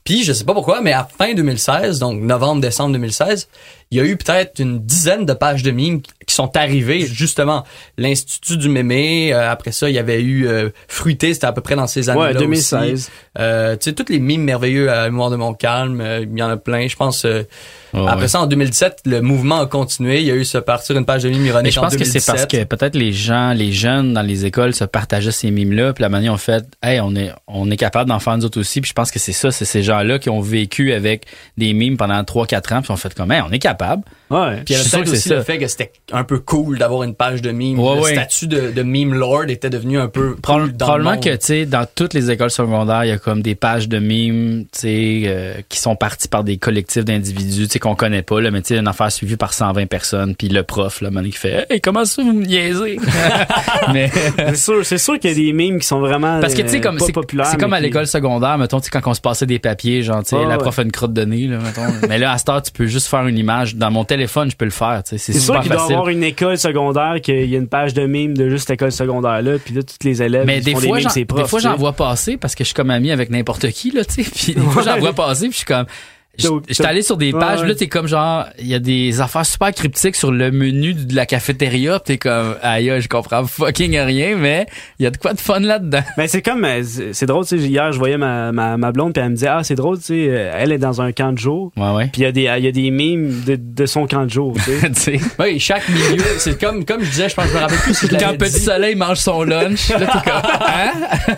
Puis je sais pas pourquoi, mais à fin 2016, donc novembre décembre 2016, il y a eu peut-être une dizaine de pages de mimes qui sont arrivées justement l'institut du mémé, euh, après ça il y avait eu euh, Fruité, c'était à peu près dans ces années-là ouais, 2016. aussi. Euh, tu sais tous les mimes merveilleux à la mémoire de mon calme, euh, il y en a plein, je pense euh, après ouais. ça, en 2017, le mouvement a continué. Il y a eu se partir une page de mime Mais ironique je en pense que c'est 2017. parce que peut-être les gens, les jeunes dans les écoles se partageaient ces mimes-là, puis la manière on fait, hey, on est, on est capable d'en faire nous autres aussi, puis je pense que c'est ça, c'est ces gens-là qui ont vécu avec des mimes pendant 3-4 ans, puis on fait comme, hey, on est capable. kebab Ouais. Puis il y avait peut-être aussi ça. le fait que c'était un peu cool d'avoir une page de mime. Ouais, le ouais. statut de, de meme lord était devenu un peu Probable- cool dans probablement le monde. que, tu sais, dans toutes les écoles secondaires, il y a comme des pages de mimes, tu sais, euh, qui sont parties par des collectifs d'individus, tu sais, qu'on connaît pas, là, mais tu sais, une affaire suivie par 120 personnes, puis le prof, là, maintenant, qui fait, hey, comment ça vous me niaisez? [LAUGHS] mais, C'est sûr, c'est sûr qu'il y a des mimes qui sont vraiment Parce que tu sais euh, comme c'est c'est comme à l'école secondaire mettons tu sais quand on se passait des papiers genre tu sais la ouais. prof a une crotte de nez là mettons. mais là à cette heure tu peux juste faire une image dans mon téléphone je peux le faire tu sais c'est sûr qu'il doit avoir une école secondaire qu'il y a une page de mimes de juste l'école secondaire là, puis là tous les élèves mais des font fois, des mimes j'en, c'est des fois j'en vois passer parce que je suis comme ami avec n'importe qui là tu sais [LAUGHS] puis des fois j'en vois passer puis je suis comme suis allé sur des pages ouais. là t'es comme genre il y a des affaires super cryptiques sur le menu de la cafétéria pis t'es comme aïe je comprends fucking rien mais il y a de quoi de fun là dedans Mais [LAUGHS] c'est comme euh, c'est drôle tu sais hier je voyais ma, ma, ma blonde puis elle me disait ah c'est drôle tu sais euh, elle est dans un camp de jour ouais ouais puis il y a des il y a des mimes de, de son camp de jour tu sais. [LAUGHS] tu sais Oui, chaque milieu, c'est comme comme je disais, je pense je me rappelle plus si je quand Petit dit. Soleil mange son lunch là t'es comme hein? [LAUGHS]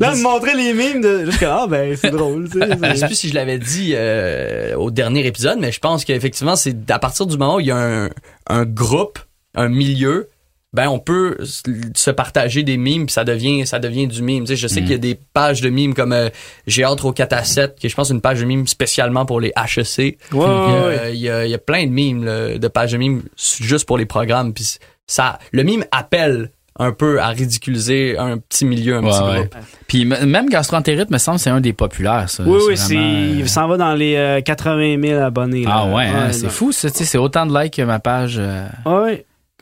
Là elle me montrait les mimes de jusqu'à ah ben c'est drôle tu sais. Je sais plus si je l'avais dit euh, au dernier épisode, mais je pense qu'effectivement, c'est à partir du moment où il y a un, un groupe, un milieu, ben on peut se partager des mimes puis ça devient ça devient du mime. Tu sais, je sais Mm. qu'il y a des pages de mimes comme euh, j'ai au 4 à 7, qui est je pense une page de mimes spécialement pour les HEC. Il y a, ouais, il y a- il y a plein de mimes là, de pages de mimes juste pour les programmes puis ça le mime appelle un peu à ridiculiser un petit milieu, un Ouais, petit ouais. groupe. Puis même gastroentérite, me semble, c'est un des populaires, ça. Oui, oui, c'est, vraiment, il euh, s'en va dans les euh, 80 000 abonnés. Ah là. ouais, hein, c'est fou, ça. tu sais, C'est autant de likes que ma page. euh,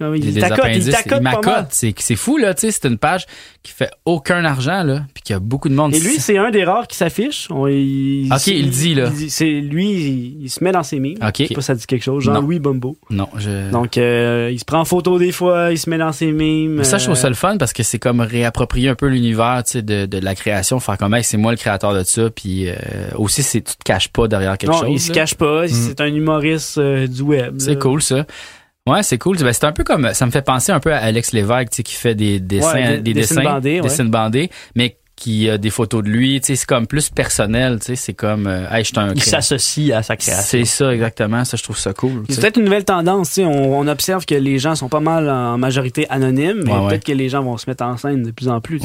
Ouais. Comme il y il t'accote, il t'accote m'accote. C'est c'est fou, là. tu sais, C'est une page qui fait aucun argent, là. Puis qui a beaucoup de monde. Et lui, c'est un des rares qui s'affiche. On- il, Ok, il dit, là. il c'est lui, il, il se met dans ses mimes. Ok. Je sais pas si ça dit quelque chose. Non. Jean-Louis Bombo. Non, je. Donc, euh, il se prend en photo des fois, il se met dans ses mimes. Mais ça, je trouve euh, ça le fun parce que c'est comme réapproprier un peu l'univers tu sais, de, de la création, faire comme hey, c'est moi le créateur de ça, puis euh, aussi c'est tu te caches pas derrière quelque non, chose. il se cache pas. Mm. C'est un humoriste euh, du web. C'est cool ça. Ouais, c'est cool. Ben, c'est un peu comme ça me fait penser un peu à Alex Lévesque, tu sais, qui fait des dessins, Ouais, des, des dessins dessins, bandés, ouais. dessins bandés, mais qui a des photos de lui. Tu sais, c'est comme plus personnel. Tu sais, c'est comme, euh, hey, je un. Il s'associe à sa création. C'est ça exactement. Ça, je trouve ça cool. C'est peut-être une nouvelle tendance. tu sais, On, on observe que les gens sont pas mal en majorité anonymes, mais Ouais, peut-être que les gens vont se mettre en scène de plus en plus.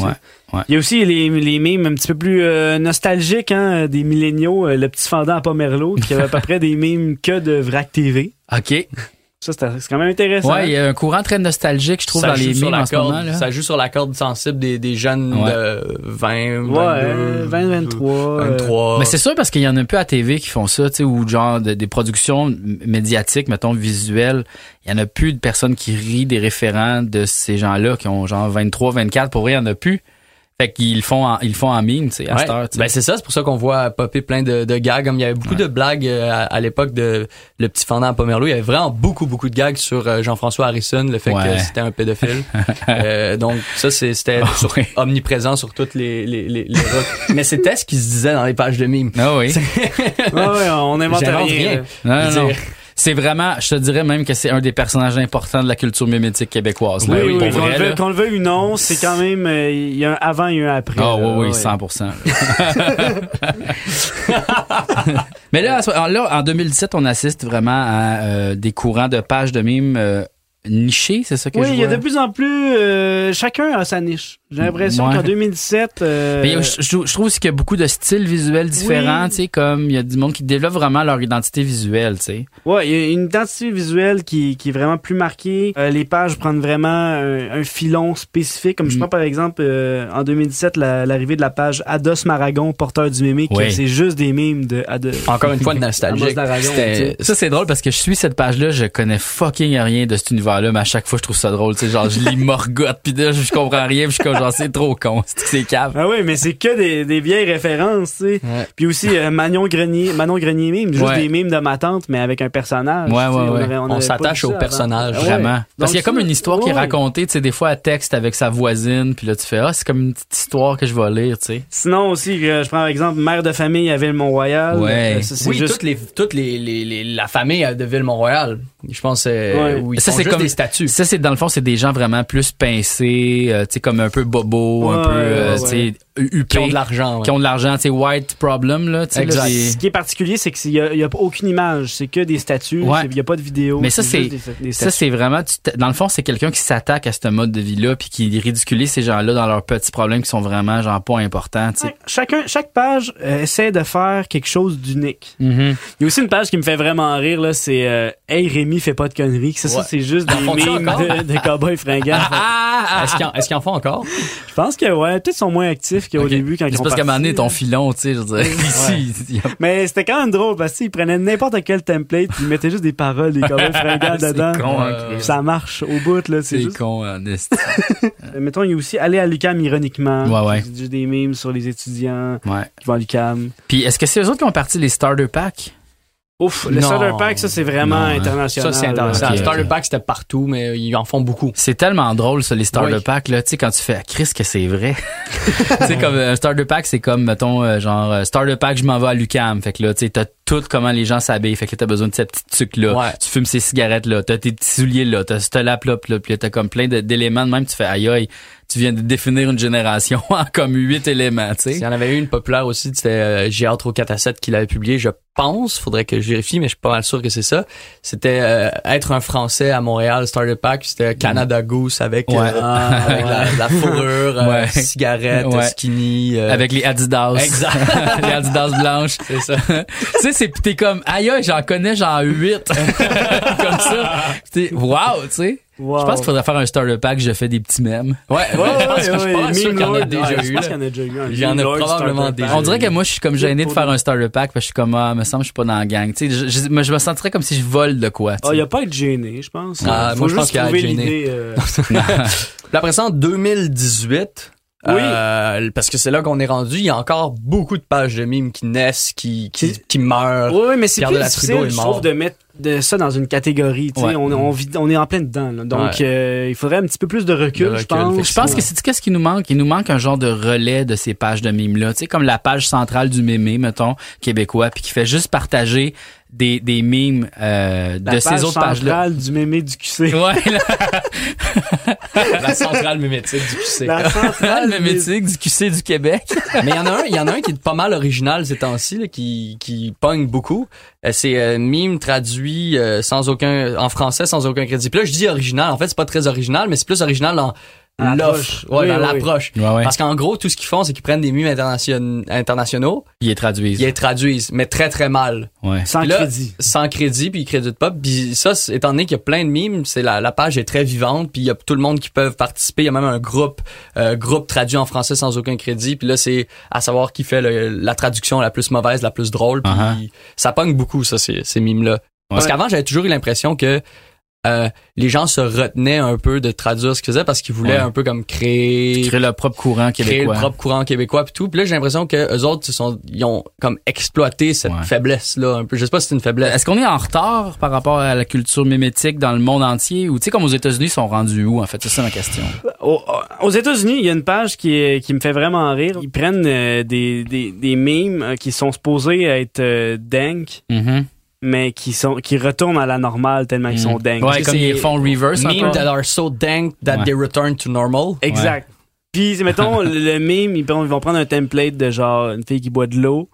Il y a aussi les, les mimes un petit peu plus euh, nostalgiques hein, des milléniaux. euh, le petit fendant à Pomerleau qui avait à peu [LAUGHS] près des mimes que de Vrac TV. Ok. Ça, c'est c'est quand même intéressant. Ouais, il y a un courant très nostalgique, je trouve, ça dans les mimes en ce moment. Là. Ça joue sur la corde sensible des, des jeunes Ouais. de 20, 22, Ouais, 20, 23. euh, 23. Mais c'est sûr parce qu'il y en a peu à TV qui font ça, tu sais, ou genre de- des productions médiatiques, mettons visuelles. Il y en a plus de personnes qui rient des référents de ces gens-là qui ont genre 23, 24. Pour vrai, il y en a plus. Fait qu'ils font en, ils font en mime, tu sais, à Ouais. cette heure, tu sais. Ben c'est ça, c'est pour ça qu'on voit popper plein de, de gags. Comme il y avait beaucoup de blagues euh, à, à l'époque de le petit fendant à Pomerleau. Il y avait vraiment beaucoup beaucoup de gags sur euh, Jean-François Harrison, le fait Ouais. que c'était un pédophile. [LAUGHS] Euh, donc ça c'est c'était Ah, oui. omniprésent sur toutes les les les, les rocs. [LAUGHS] Mais c'était ce qui se disait dans les pages de mimes. Ah oui. [LAUGHS] Ouais, ouais, on invente J'invente rien. rien. Non, non, C'est vraiment, je te dirais même que c'est un des personnages importants de la culture mimétique québécoise. là. Oui, oui, qu'on vrai, le là. qu'on le veuille ou non, c'est quand même, euh, il y a un avant et un après. Ah oui, oui, Ouais. 100%. [LAUGHS] Mais là, là, en 2017, on assiste vraiment à euh, des courants de pages de mimes euh, nichés, c'est ça que Oui, je il y a vois? de plus en plus, euh, chacun a sa niche. J'ai l'impression Ouais. qu'en 2017, euh, Mais je, je- je trouve aussi qu'il y a beaucoup de styles visuels différents, Oui. tu sais, comme il y a du monde qui développe vraiment leur identité visuelle, tu sais. ouais, il y a une identité visuelle qui, qui est vraiment plus marquée. Euh, les pages prennent vraiment un, un filon spécifique. Comme je Mm. prends par exemple euh, en 2017 la- l'arrivée de la page Ados Maragon, porteur du mémé, que Oui. c'est juste des mimes de Ados. Encore une fois [LAUGHS] nostalgique. sais. Ça, c'est drôle parce que je suis cette page-là, je connais fucking rien de cet univers-là, mais à chaque fois, je trouve ça drôle, tu sais, genre, je lis [LAUGHS] Morgoth, pis là, je comprends rien, pis je suis comme, genre, c'est trop con, c'est que c'est cave. Ah oui, mais c'est que des, des vieilles références, tu sais. Ouais. Puis aussi euh, Manon Grenier, Manon Grenier mime, juste Ouais. des mimes de ma tante, mais avec un personnage. Ouais, ouais, aurait- On s'attache au personnage. avant. Ouais. Vraiment. Parce qu'il y a comme une histoire qui est racontée, tu sais, des fois, à texte avec sa voisine, puis là, tu fais, ah, c'est comme une petite histoire que je vais lire, tu sais. Sinon aussi, euh, je prends par exemple mère de famille à Ville-Mont-Royal. Ouais. Euh, ça, Oui, juste toutes les toutes les, les, les- la famille de Ville-Mont-Royal. Je pense euh, Ouais. où ils Ça, font c'est juste comme- des statuts. Ça, c'est, dans le fond, c'est des gens vraiment plus pincés, euh, tu sais, comme un peu bobo, un peu, euh, ouais, Qui ont de l'argent. ouais. Qui ont de l'argent, sais, white problem, là, Exact. Ce qui est particulier, c'est qu'il n'y a, y a aucune image. C'est que des statues. Ouais. c'est- Il n'y a pas de vidéo. Mais ça, c'est, ça, c'est vraiment, dans le fond, c'est quelqu'un qui s'attaque à ce mode de vie-là, puis qui ridiculise ces gens-là dans leurs petits problèmes qui sont vraiment, genre, pas importants. Ouais. Chacun, chaque page euh, essaie de faire quelque chose d'unique. Mhm. Il y a aussi une page qui me fait vraiment rire, là, c'est euh, Hey Rémi, fais pas de conneries. Ça, ça Ouais. c'est juste des mimes de, de cowboys fringants. [LAUGHS] Est-ce qu'ils en, est-ce qu'ils en font encore? Je pense que, ouais, peut-être qu'ils sont moins actifs qu'au début quand ils C'est ont parce qu'à un moment donné, ton là. filon, tu sais, je veux dire, ici, [LAUGHS] a- Mais c'était quand même drôle parce qu'ils prenaient n'importe quel template puis ils mettaient juste des paroles des cowboys [LAUGHS] fringants C'est dedans. con, hein, Euh, Chris. Ça marche au bout, là. C'est c'est juste... con, en esti. Euh, Mettons, il y a aussi aller à l'UCAM ironiquement. Ouais, ouais. Juste des memes sur les étudiants Ouais. qui vont à l'UCAM. Puis, est-ce que c'est eux autres qui ont parti les starter packs? Ouf, le Non. starter pack, ça, c'est vraiment Non, hein. international. Ça, c'est. Ok, Starter. Pack, c'était partout, mais ils en font beaucoup. C'est tellement drôle, ça, les starter Oui. packs, là. Tu sais, quand tu fais, ah, Chris, que c'est vrai. [LAUGHS] tu sais, comme euh, un starter pack, c'est comme, mettons, euh, genre, euh, starter pack, je m'en vais à l'UCAM. Fait que là, tu sais, t'as tout comment les gens s'habillent. Fait que là, t'as besoin de ces petits trucs-là. Ouais. Tu fumes ces cigarettes-là. T'as tes petits souliers là. T'as ce lap-là. Puis là, puis là, t'as comme plein d'éléments même. Tu fais, aïe, aïe. Tu viens de définir une génération [LAUGHS] en comme huit éléments, tu Il sais. y en avait eu une populaire aussi, c'était euh, au 4 à 7 qui l'avait publié, je pense, faudrait que je vérifie, mais je suis pas mal sûr que c'est ça. C'était euh, être un Français à Montréal, Starter Pack, c'était Canada Goose avec, Ouais. euh, avec la, la [LAUGHS] fourrure, euh, Ouais. cigarette, Ouais. skinny. euh, Avec les Adidas. Exact. [LAUGHS] les Adidas blanches. C'est ça. tu sais, c'est, t'es comme, aïe, j'en connais genre huit. comme ça. Wow, tu sais. Wow. Je pense qu'il faudrait faire un starter pack, je fais des petits mèmes. Ouais, ouais, Ouais, je pense pas mal sûr qu'il y en a déjà ouais, eu. Je pense qu'il y en a déjà eu. un Il y en a probablement déjà. On dirait que moi, je suis comme gêné de faire un starter pack, parce que je suis comme, ah, me semble, je suis pas dans la gang. Tu sais, je, je, me sentirais comme si je vole de quoi, tu Ah, il y a pas à être gêné, je pense. Ah, Faut moi, je juste pense qu'il y a à trouver être gêné. l'idée, euh, [LAUGHS] Puis après ça, en 2018, Oui. euh, parce que c'est là qu'on est rendu, il y a encore beaucoup de pages de mimes qui naissent, qui, qui, qui meurent. Oui, oui, mais c'est plus difficile, je trouve, de mettre de ça dans une catégorie. tu sais. Ouais. On, on, vit- on est en plein dedans. là. Donc, Ouais. euh, il faudrait un petit peu plus de recul, De je pense. Je pense que c'est qu'est-ce qui nous manque? Il nous manque un genre de relais de ces pages de mimes là, tu sais comme la page centrale du mémé mettons québécois puis qui fait juste partager des des mimes euh, La de ces autres pages là. centrale du mémé du QC. Ouais, là, [LAUGHS] la centrale mémétique du QC. La centrale [LAUGHS] le mémétique du QC du Québec. Mais il y en a un, il y en a un qui est pas mal original ces temps-ci, là, qui, qui pogne beaucoup. Euh, c'est euh, mime traduit euh, sans aucun, en français sans aucun crédit. Puis là, je dis original. En fait, c'est pas très original, mais c'est plus original Dans l'offre, l'approche. ouais, Oui, dans oui, oui. l'approche. Ouais, ouais. Parce qu'en gros, tout ce qu'ils font, c'est qu'ils prennent des mimes internation- internationaux, Ils les traduisent. ils les traduisent, mais très très mal. Ouais. Sans là, crédit. sans crédit puis ils créditent pas puis ça étant donné qu'il y a plein de mimes c'est la, la page est très vivante puis il y a tout le monde qui peut participer il y a même un groupe euh, groupe traduit en français sans aucun crédit puis là c'est à savoir qui fait le- la traduction la plus mauvaise la plus drôle puis Uh-huh. ça pogne beaucoup ça ces, ces mimes là parce Ouais. qu'avant j'avais toujours eu l'impression que euh, les gens se retenaient un peu de traduire ce qu'ils faisaient parce qu'ils voulaient Ouais. un peu comme créer Créer leur propre courant créer québécois. le propre courant québécois puis tout. Puis là, j'ai l'impression que eux autres, ils, sont, ils ont comme exploité cette Ouais. faiblesse là un peu. Je sais pas si c'est une faiblesse. Est-ce qu'on est en retard par rapport à la culture mimétique dans le monde entier? Ou tu sais comme aux États-Unis ils sont rendus où en fait? C'est ça ma question. Au- aux États-Unis, il y a une page qui, est- qui me fait vraiment rire. Ils prennent euh, des, des, des memes euh, qui sont supposés être euh, dank, Mhm. Mais qui sont qui retournent à la normale tellement ils sont dank. Ouais, Parce que comme ils font reverse peu. that are so dank that Ouais. they return to normal. Exact. Puis, mettons, [LAUGHS] le meme, ils, vont prendre un template de genre une fille qui boit de l'eau.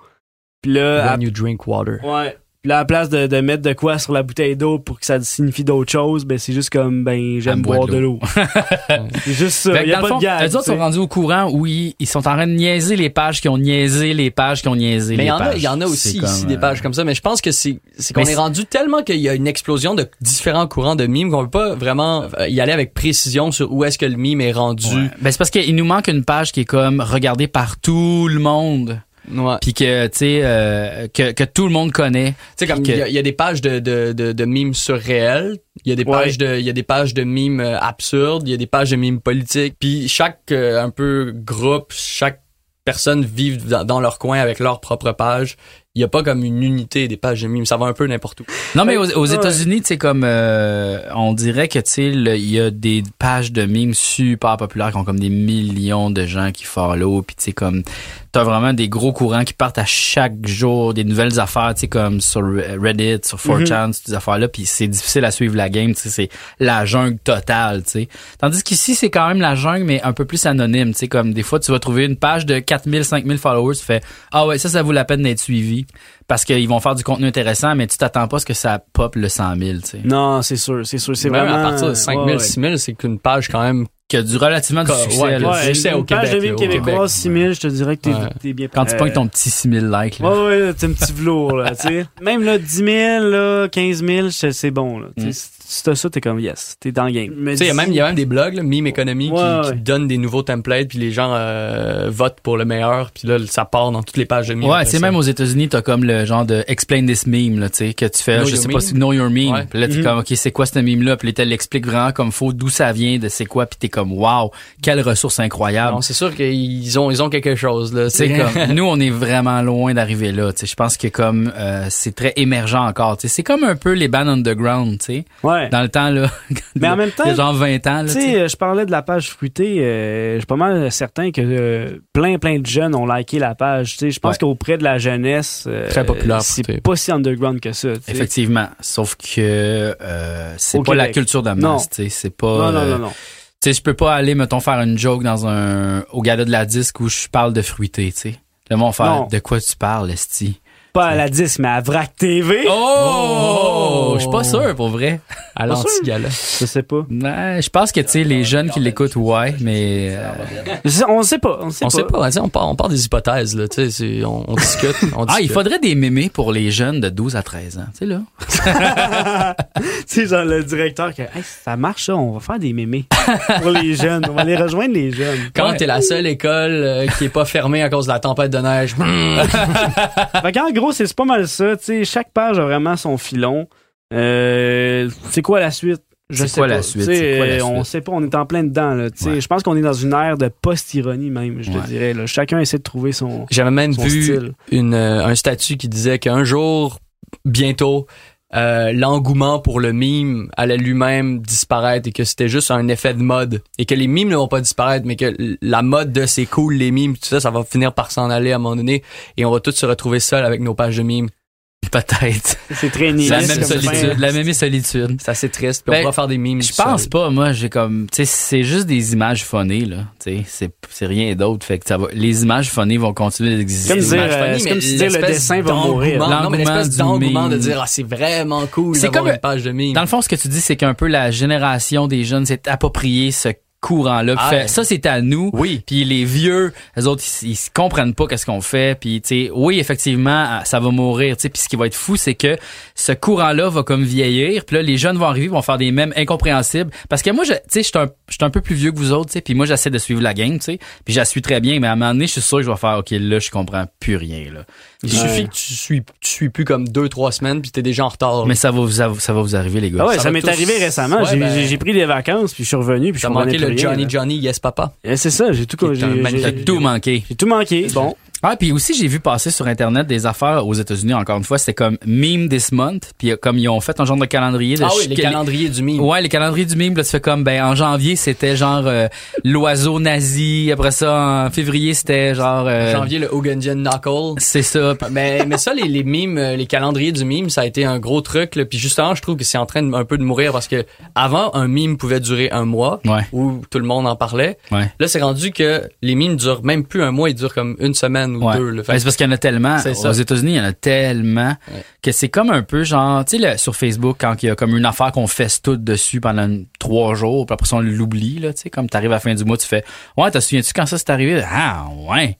Puis là, à, When you drink water. ouais. Puis là, à la place de, de mettre de quoi sur la bouteille d'eau pour que ça signifie d'autres choses, ben c'est juste comme, ben, j'aime boire de l'eau. [LAUGHS] c'est juste ça. Il y a dans le pas fond, de gag. eux autres sont rendus au courant où ils, ils sont en train de niaiser les pages qui ont niaisé les pages qui ont niaisé Mais il les y en a, pages. il y en a aussi comme, ici des euh, pages comme ça, mais je pense que c'est c'est qu'on est rendu tellement qu'il y a une explosion de différents courants de mimes qu'on peut pas vraiment euh, y aller avec précision sur où est-ce que le mime est rendu. ouais. Ben c'est parce qu'il nous manque une page qui est comme regardée par tout le monde. Puis que tu sais euh, que, que tout le monde connaît. Tu sais comme il y, a- il y a des pages de de de, de mimes surréels, il y a des Ouais. pages de il y a des pages de mimes euh, absurdes, il y a des pages de mimes politiques. Puis chaque euh, un peu groupe, chaque personne vit dans, dans leur coin avec leur propre page. Il y a pas comme une unité des pages de mimes, ça va un peu n'importe où. Non mais aux, aux. États-Unis, tu sais comme euh, on dirait que tu il y a des pages de mimes super populaires qui ont comme des millions de gens qui follow puis tu sais comme t'as vraiment des gros courants qui partent à chaque jour des nouvelles affaires, tu sais comme sur Reddit, sur 4chan, ces affaires là puis c'est difficile à suivre la game, tu sais c'est la jungle totale, tu sais. Tandis qu'ici c'est quand même la jungle mais un peu plus anonyme, tu sais comme des fois tu vas trouver une page de 4000 5000 followers, tu fais ah ouais, ça ça vaut la peine d'être suivi parce qu'ils vont faire du contenu intéressant mais tu t'attends pas à ce que ça pop le 100 000, tu sais. Non, c'est sûr, c'est sûr. C'est Même vraiment. à partir de 5000, ouais, ouais. 6000, c'est qu'une page quand même Qui a du relativement du succès, ouais, là. ouais. Une au page Québec, de Québec. québécoise, 6000, je te dirais que t'es Ouais. bien Quand tu pognes ton petit 6000 likes, là. Ouais, ouais, t'es un petit velours, là, tu sais. Même, là, 10 000, là, 15 000, c'est c'est bon, là. Mm. Si t'as ça, t'es comme, yes, t'es dans le game. Tu sais, il y a même, il y a même des blogs, là, Meme Economy, qui, Ouais, qui donnent des nouveaux templates, puis les gens euh, votent pour le meilleur, puis là, ça part dans toutes les pages de meme. Ouais, c'est ça. même aux États-Unis, t'as comme le genre de explain this meme là, tu sais, que tu fais, Know je sais pas si know your meme. Ouais. Puis là t'es Mhm. comme ok, c'est quoi ce meme là, puis là, l'explique vraiment comme faut, d'où ça vient, de c'est quoi, puis t'es comme wow, quelle ressource incroyable. C'est sûr qu'ils ont, ils ont quelque chose, là. C'est comme nous on est vraiment loin d'arriver là, tu sais. Je pense que comme euh, c'est très émergent encore, tu sais. C'est comme un peu les bands underground, tu sais. Ouais. Dans le temps là. [LAUGHS] Mais en même temps, il y a genre 20 ans là, Tu sais. euh, je parlais de la page fruitée. euh, je suis pas mal certain que euh, plein, plein de jeunes ont liké la page. Tu sais, je pense Ouais. qu'auprès de la jeunesse, euh, Très populaire, C'est pas si underground que ça. Effectivement, sauf que c'est pas la culture de Non. masse, tu sais, c'est pas Non, non, non, non. Tu sais, je peux pas aller, mettons, faire une joke dans un, au gala de la disque où je parle de fruité, tu sais. Le monde faire, de quoi tu parles, Esti? Pas à la disque, mais à VRAC TV. Oh! Je suis pas sûr, pour vrai. À l'anti-gala. Je sais pas. Je pense que, tu sais, les jeunes qui l'écoutent, ouais, mais... euh, On sait pas. On sait On pas. sait pas, on part, on part des hypothèses, là, tu sais, on, on discute, [LAUGHS] on Ah, il faudrait des mémés pour les jeunes de 12 à 13 ans, tu sais, là. [LAUGHS] tu sais, genre le directeur qui hey, ça marche ça, on va faire des mémés pour les jeunes. On va aller rejoindre les jeunes. Quand Ouais. t'es la seule école euh, qui est pas fermée à cause de la tempête de neige. [LAUGHS] Fait qu'en gros, c'est c'est pas mal ça. Tu sais, chaque page a vraiment son filon. Euh, c'est quoi la suite? Je sais quoi pas. la suite? Quoi la euh, On suite? sait pas, on est en plein dedans. Là. Ouais. Je pense qu'on est dans une ère de post-ironie même, je Ouais. te dirais. Là. Chacun essaie de trouver son, J'avais même son vu style. une, euh, un statut qui disait qu'un jour, bientôt, euh, l'engouement pour le mime allait lui-même disparaître et que c'était juste un effet de mode. Et que les mimes ne vont pas disparaître mais que la mode de c'est cool les mimes tout ça ça va finir par s'en aller à un moment donné. Et on va tous se retrouver seuls avec nos pages de mimes Peut-être. [LAUGHS] C'est très La nihiliste même comme solitude, la même solitude. c'est assez triste puis Ben, on pourra faire des mimes Je pense seul. pas, moi, j'ai comme, tu sais, c'est juste des images phonées, là. Tu sais, c'est, rien d'autre. Fait que ça va, les images phonées vont continuer d'exister. Comme dire, euh, funny, c'est mais comme si dire le dessin va mourir. non mais l'espèce d'engouement de dire ah c'est vraiment cool C'est comme- une page de mime Dans le fond, ce que tu dis, c'est qu'un peu la génération des jeunes s'est approprié ce courant-là. Ah, ça, c'est à nous. Oui. Puis les vieux, les autres, ils, ils comprennent pas qu'est-ce qu'on fait. Puis, tu sais, oui, effectivement, ça va mourir. Tu sais, puis ce qui va être fou, c'est que ce courant-là va comme vieillir. Puis là, les jeunes vont arriver, vont faire des mèmes incompréhensibles. Parce que moi, je- tu sais, je suis un, je suis un peu plus vieux que vous autres, tu sais. Puis moi, j'essaie de suivre la game, tu sais. Puis je la suis très bien. Mais à un moment donné, je suis sûr que je vais faire, OK, là, je comprends plus rien, là. Il suffit que tu suis, tu suis plus comme deux, trois semaines puis t'es déjà en retard. Mais ça va vous, ça va vous arriver, les gars. Ah ouais, Ça m'est tous- arrivé récemment. Ouais, j'ai, ben- j'ai- j'ai pris des vacances, puis je suis revenu, puis je Johnny. Johnny Yes Papa. Eh, C'est ça, j'ai tout, j'ai, j'ai- Tout manqué. j'ai tout manqué. Bon. Ah, puis aussi, j'ai vu passer sur Internet des affaires aux États-Unis, encore une fois, c'était comme Meme This Month, puis comme ils ont fait un genre de calendrier. De Ah oui, les calendriers du mime. Ouais, les calendriers du mime, là, tu fais comme, ben, en janvier, c'était genre euh, l'oiseau nazi, après ça, en février, c'était genre... euh, Janvier, le Hogandian Knuckle. C'est ça. Mais, mais ça, les, les mimes, euh, les calendriers du mime, ça a été un gros truc. Là. Puis justement, je trouve que c'est en train de, un peu de mourir parce que avant, un mime pouvait durer un mois Ouais. où tout le monde en parlait. Ouais. Là, c'est rendu que les mimes durent même plus un mois, ils durent comme une semaine ou Ouais. deux. là. Fait Ben, c'est parce qu'il y en a tellement. Aux États-Unis, il y en a tellement Ouais. que c'est comme un peu genre, tu sais, sur Facebook, quand il y a comme une affaire qu'on fesse tout dessus pendant une- trois jours, puis après ça, on l'oublie, là, tu sais, comme t'arrives à la fin du mois, tu fais, ouais, t'as souviens-tu quand ça s'est arrivé? Ah, ouais.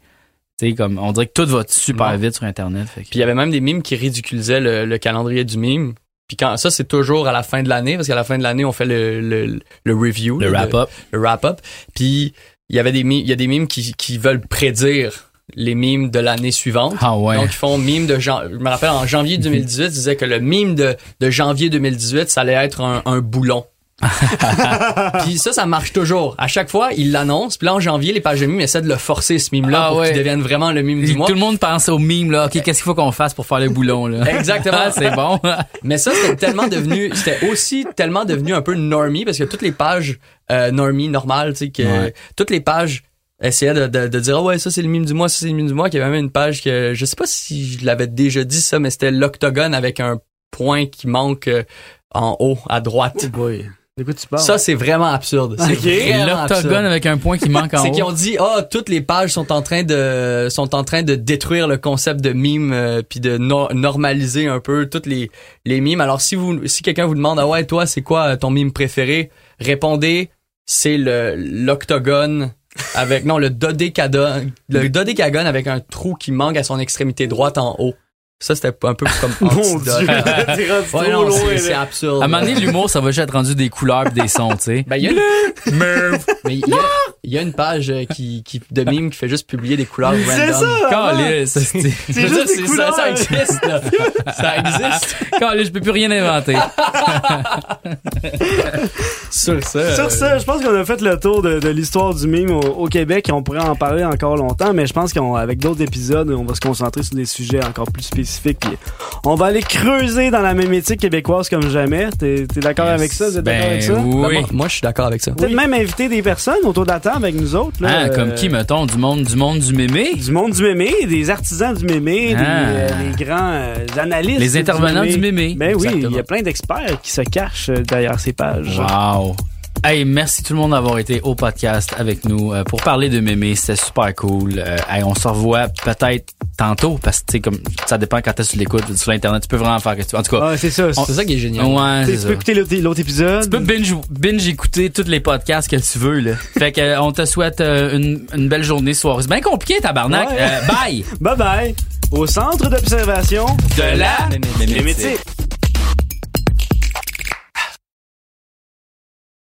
Tu sais, comme, on dirait que tout va super Non. vite sur Internet. Fait que- Puis il y avait même des mimes qui ridiculisaient le, le calendrier du mime. Puis quand ça, c'est toujours à la fin de l'année, parce qu'à la fin de l'année, on fait le, le, le review. le là, wrap-up. le wrap-up. Puis il y avait des mimes, il y a des mimes qui, qui veulent prédire les mimes de l'année suivante. Ah ouais. Donc ils font mime de jan- je me rappelle en janvier 2018, ils disaient que le mime de, de janvier 2018, ça allait être un, un boulon. [LAUGHS] puis ça, ça marche toujours. À chaque fois, ils l'annoncent. Puis là, en janvier, les pages de mimes essaient de le forcer, ce mime-là, Ah pour ouais. qu'il devienne vraiment le mime du mois. Tout le monde pense au mime, là. OK, qu'est-ce qu'il faut qu'on fasse pour faire le boulon, là? [LAUGHS] Exactement. Ah, [LAUGHS] c'est bon. Mais ça, c'était tellement devenu, c'était aussi tellement devenu un peu normie parce que toutes les pages euh, normie, normales, tu sais, que Ouais. toutes les pages essayaient de, de, de dire ah ouais ça c'est le mime du mois, ça c'est le mime du mois. Qu'il y avait même une page que je sais pas si je l'avais déjà dit ça, mais c'était l'octogone avec un point qui manque euh, en haut à droite. Boy. De quoi tu parles? Ça c'est vraiment absurde. C'est Ok. vraiment L'octogone avec un point qui manque en [LAUGHS] C'est haut. qu'ils ont dit ah toutes les pages sont en train de sont en train de détruire le concept de mime euh, puis de no- normaliser un peu toutes les les mimes. Alors si vous si quelqu'un vous demande ah ouais toi c'est quoi ton mime préféré, répondez c'est le l'octogone avec non le dodécadone le dodécagone avec un trou qui manque à son extrémité droite en haut. Ça c'était un peu comme [LAUGHS] Mon. Dieu, [LAUGHS] Ouais, non, c'est- absurde. À un moment donné, l'humour, ça va juste être rendu des couleurs pis des sons, tu sais. Ben, il y a une... [LAUGHS] Mais il y a, il y a une page euh, qui, qui, de mime qui fait juste publier des couleurs random. C'est ça! C'est- juste des c'est- ça, ça existe, là. Ça existe. Calisse, je peux plus rien inventer. Sur ça. Sur ça, je pense qu'on a fait le tour de, de l'histoire du mime au, au Québec et on pourrait en parler encore longtemps, mais je pense qu'avec d'autres épisodes, on va se concentrer sur des sujets encore plus spécifiques. Puis on va aller creuser dans la mémétique québécoise comme jamais. T'es es, d'accord Yes. avec ça? Vous êtes d'accord Ben avec ça? Ben, oui. moi, moi, je suis d'accord avec ça. Peut-être même inviter des personnes autour de la table avec nous autres. Là, Ah, comme euh, qui, mettons, du monde, du monde du mémé? Du monde du mémé, des artisans du mémé, des, Ah. euh, des grands euh, analystes. Les intervenants du mémé. Ben oui, il y a plein d'experts qui se cachent euh, derrière ces pages. Wow. Hey, merci tout le monde d'avoir été au podcast avec nous euh, pour parler de mémé. C'était super cool. Euh, hey, on se revoit peut-être tantôt parce que tu sais comme ça dépend quand tu l'écoutes sur l'internet. Tu peux vraiment faire que tu. En tout cas, Ah, c'est ça. on- C'est ça qui est génial. ouais, Tu ça. peux écouter l'autre épisode. Tu peux binge, binge écouter tous les podcasts que tu veux là. [LAUGHS] fait que euh, on te souhaite euh, une, une belle journée soirée. C'est bien compliqué tabarnak. Ouais. Euh, bye. [LAUGHS] Bye bye. Au centre d'observation De la mémétique.